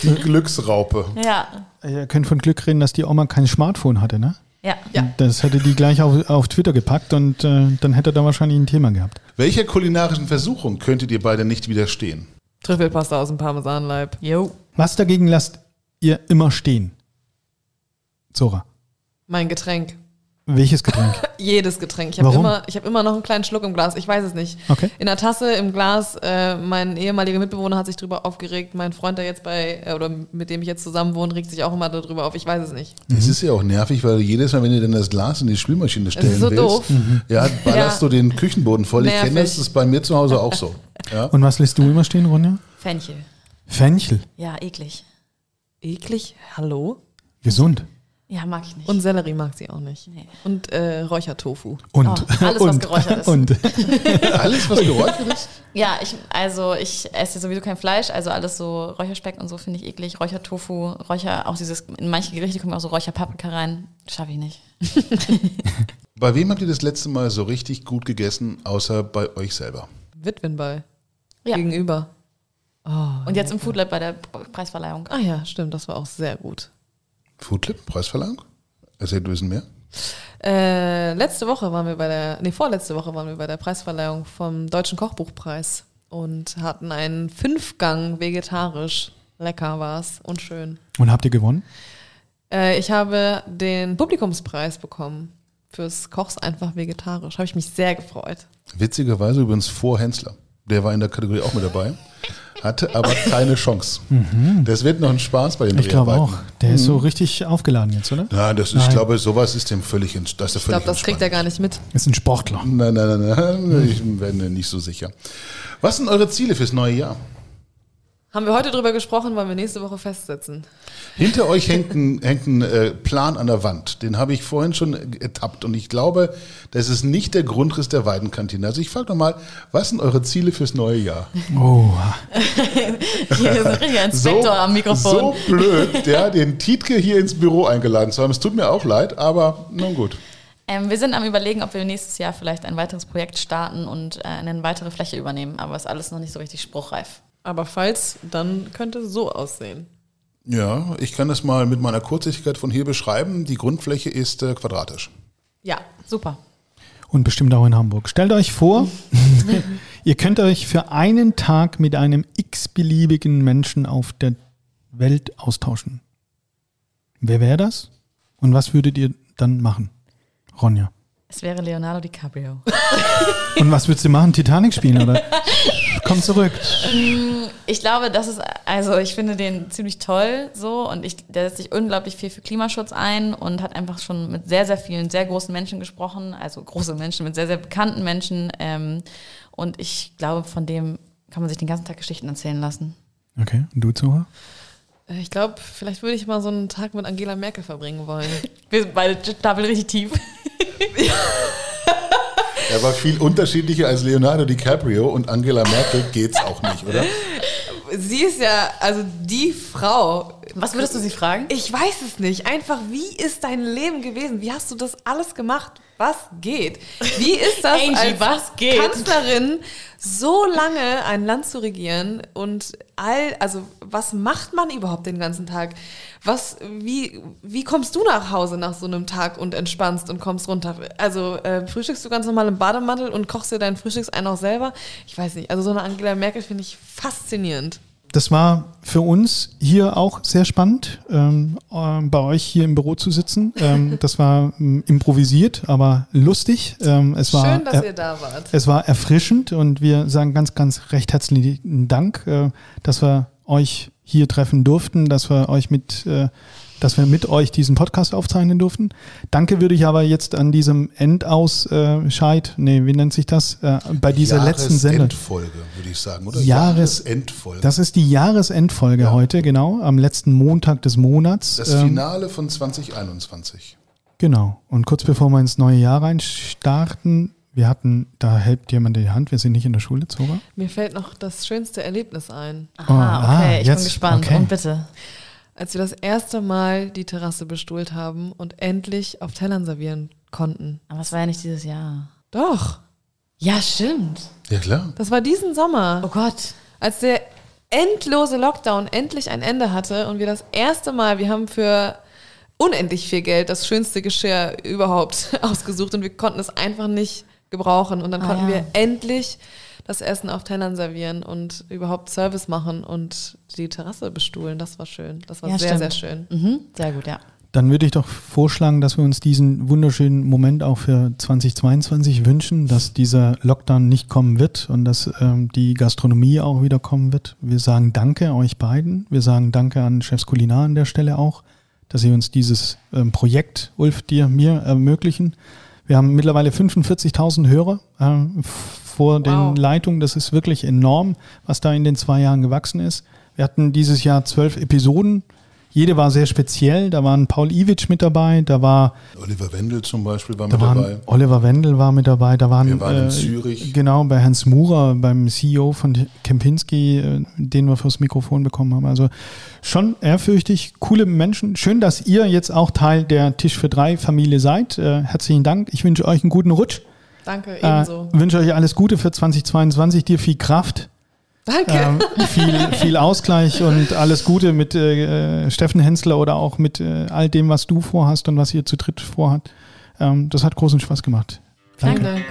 S2: Eine Glücksraupe.
S4: ja,
S1: Ihr könnt von Glück reden, dass die Oma kein Smartphone hatte, ne?
S4: Ja.
S3: Ja.
S1: Das hätte die gleich auf, auf Twitter gepackt und äh, dann hätte da wahrscheinlich ein Thema gehabt.
S2: Welcher kulinarischen Versuchung könntet ihr beide nicht widerstehen?
S3: Trüffelpasta aus dem Parmesanleib.
S4: Jo.
S1: Was dagegen lasst ihr immer stehen? Zora,
S3: Mein Getränk.
S1: Welches Getränk?
S3: Jedes Getränk. Ich habe immer, ich hab immer noch einen kleinen Schluck im Glas. Ich weiß es nicht.
S1: Okay.
S3: In der Tasse, im Glas. Äh, mein ehemaliger Mitbewohner hat sich drüber aufgeregt. Mein Freund, der jetzt bei, äh, oder mit dem ich jetzt zusammen wohne, regt sich auch immer darüber auf. Ich weiß es nicht.
S2: Das ist ja auch nervig, weil jedes Mal, wenn du dann das Glas in die Spülmaschine stellen
S3: so
S2: willst,
S3: doof.
S2: ja, ballerst
S3: Ja.
S2: du den Küchenboden voll. Ich kenne
S3: Nervig.
S2: das, das ist bei mir zu Hause auch so. Ja?
S1: Und was lässt du immer stehen, Ronja?
S4: Fenchel.
S1: Fenchel.
S4: Ja, eklig.
S3: Eklig? Hallo?
S1: Gesund.
S4: Ja, mag ich nicht.
S3: Und Sellerie mag sie auch nicht.
S4: Nee.
S3: Und äh, Räuchertofu.
S1: Und,
S4: Oh, alles, was geräuchert ist.
S1: Und
S2: Alles, was geräuchert ist?
S4: Ja, ich, also ich esse sowieso kein Fleisch, also alles so Räucherspeck und so finde ich eklig. Räuchertofu, Räucher, auch dieses, in manche Gerichte kommen auch so Räucherpaprika rein. Schaffe ich nicht.
S2: Bei wem habt ihr das letzte Mal so richtig gut gegessen, außer bei euch selber?
S3: Witwenball.
S4: Ja.
S3: Gegenüber. Oh,
S4: Und jetzt im Food Lab bei der Preisverleihung.
S3: Ah ja, stimmt, das war auch sehr gut.
S2: Foodlip, Preisverleihung? Erzählt ein bisschen mehr.
S3: Äh, letzte Woche waren wir bei der, nee, vorletzte Woche waren wir bei der Preisverleihung vom Deutschen Kochbuchpreis und hatten einen Fünfgang vegetarisch. Lecker war's und schön.
S1: Und habt ihr gewonnen?
S3: Äh, ich habe den Publikumspreis bekommen fürs Kochs einfach vegetarisch. Habe ich mich sehr gefreut.
S2: Witzigerweise übrigens vor Hensler. Der war in der Kategorie auch mit dabei, hatte aber keine Chance. Das wird noch ein Spaß bei den
S1: Mhm. Ich glaube auch. Der ist so richtig aufgeladen jetzt, oder?
S2: Nein, das ist,
S1: Nein.
S2: ich glaube, sowas ist dem völlig, ents- das ist
S3: Ich glaube, das kriegt er gar nicht mit.
S1: Ist ein Sportler.
S2: Nein, nein, nein, nein, ich bin mir nicht so sicher. Was sind eure Ziele fürs neue Jahr?
S3: Haben wir heute drüber gesprochen, wollen wir nächste Woche festsetzen.
S2: Hinter euch hängt ein, hängt ein äh, Plan an der Wand. Den habe ich vorhin schon ertappt. Und ich glaube, das ist nicht der Grundriss der Weidenkantine. Also ich frage doch mal, was sind eure Ziele fürs neue Jahr?
S1: Oh,
S4: Hier ist ein richtiger Inspektor am Mikrofon.
S2: So blöd, ja, den Tietke hier ins Büro eingeladen zu haben. Es tut mir auch leid, aber nun gut.
S4: Ähm, wir sind am überlegen, ob wir nächstes Jahr vielleicht ein weiteres Projekt starten und äh, eine weitere Fläche übernehmen, aber ist alles noch nicht so richtig spruchreif.
S3: Aber falls, dann könnte es so aussehen.
S2: Ja, ich kann das mal mit meiner Kurzsichtigkeit von hier beschreiben. Die Grundfläche ist äh, quadratisch.
S3: Ja.
S4: Super.
S1: und bestimmt auch in Hamburg. Stellt euch vor, ihr könnt euch für einen Tag mit einem x-beliebigen Menschen auf der Welt austauschen. Wer wäre das? Und was würdet ihr dann machen? Ronja.
S4: Es wäre Leonardo DiCaprio.
S1: Und was würdest du machen? Titanic spielen oder? Komm zurück.
S4: Ich glaube, das ist, also ich finde den ziemlich toll so und ich, der setzt sich unglaublich viel für Klimaschutz ein und hat einfach schon mit sehr, sehr vielen, sehr großen Menschen gesprochen, also große Menschen, mit sehr, sehr bekannten Menschen. Ähm, und ich glaube, von dem kann man sich den ganzen Tag Geschichten erzählen lassen.
S1: Okay, und du Zora?
S3: Äh, Ich glaube, vielleicht würde ich mal so einen Tag mit Angela Merkel verbringen wollen.
S4: Wir sind beide stapeln richtig tief.
S2: Er war viel unterschiedlicher als Leonardo DiCaprio und Angela Merkel geht's auch nicht, oder?
S3: Sie ist ja, also die Frau.
S4: Was würdest du sie fragen?
S3: Ich weiß es nicht. Einfach, wie ist dein Leben gewesen? Wie hast du das alles gemacht? Was geht? Wie ist das
S4: Angie,
S3: als
S4: was geht?
S3: Kanzlerin so lange ein Land zu regieren und all, also was macht man überhaupt den ganzen Tag? Was, wie, wie kommst du nach Hause nach so einem Tag und entspannst und kommst runter? Also äh, frühstückst du ganz normal im Bademantel und kochst dir dein Frühstücksein auch selber? Ich weiß nicht. Also so eine Angela Merkel finde ich faszinierend.
S1: Das war für uns hier auch sehr spannend, ähm, ähm, bei euch hier im Büro zu sitzen. Ähm, das war ähm, improvisiert, aber lustig. Ähm, es war,
S3: Schön, dass ihr da wart.
S1: Es war erfrischend und wir sagen ganz, ganz recht herzlichen Dank, äh, dass wir euch hier treffen durften, dass wir euch mit, äh, dass wir mit euch diesen Podcast aufzeichnen durften. Danke würde ich aber jetzt an diesem Endausscheid, nee, wie nennt sich das, äh, bei dieser letzten Sendung.
S2: Jahresendfolge, würde ich sagen, oder?
S1: Jahres-
S2: Jahresendfolge.
S1: Das ist die Jahresendfolge
S2: Ja.
S1: heute, genau, am letzten Montag des Monats.
S2: Das
S1: Ähm,
S2: Finale von 2021.
S1: Genau. Und kurz bevor wir ins neue Jahr reinstarten, wir hatten, da hält jemand die Hand, wir sind nicht in der Schule, Zora.
S3: Mir fällt noch das schönste Erlebnis ein.
S1: Oh,
S4: Aha, okay,
S1: ah,
S4: ich
S1: jetzt,
S4: bin gespannt.
S1: okay.
S4: Und bitte.
S3: Als wir das erste Mal die Terrasse bestuhlt haben und endlich auf Tellern servieren konnten.
S4: Aber es war ja nicht dieses Jahr.
S3: Doch,
S4: Ja, stimmt.
S2: Ja, klar.
S3: das war diesen Sommer.
S4: Oh Gott.
S3: Als der endlose Lockdown endlich ein Ende hatte und wir das erste Mal, wir haben für unendlich viel Geld das schönste Geschirr überhaupt ausgesucht und wir konnten es einfach nicht gebrauchen. Und dann
S4: Ah,
S3: konnten
S4: ja.
S3: wir endlich das Essen auf Tellern servieren und überhaupt Service machen und die Terrasse bestuhlen. Das war schön. Das war
S4: Ja,
S3: sehr,
S4: stimmt.
S3: sehr schön.
S4: Mhm, sehr gut, ja.
S1: Dann würde ich doch vorschlagen, dass wir uns diesen wunderschönen Moment auch für 2022 wünschen, dass dieser Lockdown nicht kommen wird und dass ähm, die Gastronomie auch wieder kommen wird. Wir sagen Danke euch beiden. Wir sagen Danke an Chefs Kulinar an der Stelle auch, dass sie uns dieses ähm, Projekt, Ulf, dir, mir ermöglichen. Wir haben mittlerweile 45.000 Hörer ähm, vor den
S3: Wow.
S1: Leitungen. Das ist wirklich enorm, was da in den zwei Jahren gewachsen ist. Wir hatten dieses Jahr zwölf Episoden. Jede war sehr speziell. Da waren Paul Iwitsch mit dabei, da war
S2: Oliver Wendel zum Beispiel war
S1: da
S2: mit
S1: waren,
S2: dabei.
S1: Oliver Wendel war mit dabei, da waren,
S2: Wir waren in
S1: äh,
S2: Zürich.
S1: Genau, bei Hans Murer, beim CEO von Kempinski, äh, den wir fürs Mikrofon bekommen haben. Also schon ehrfürchtig, coole Menschen. Schön, dass ihr jetzt auch Teil der Tisch für drei Familie seid. Äh, herzlichen Dank. Ich wünsche euch einen guten Rutsch.
S3: Danke,
S1: Äh,
S3: ebenso.
S1: wünsche euch alles Gute für 2022, dir viel Kraft.
S3: Danke.
S1: Ähm, viel, viel Ausgleich und alles Gute mit äh, Steffen Hensler oder auch mit äh, all dem, was du vorhast und was ihr zu dritt vorhat. Ähm, das hat großen Spaß gemacht.
S3: Vielen Dank.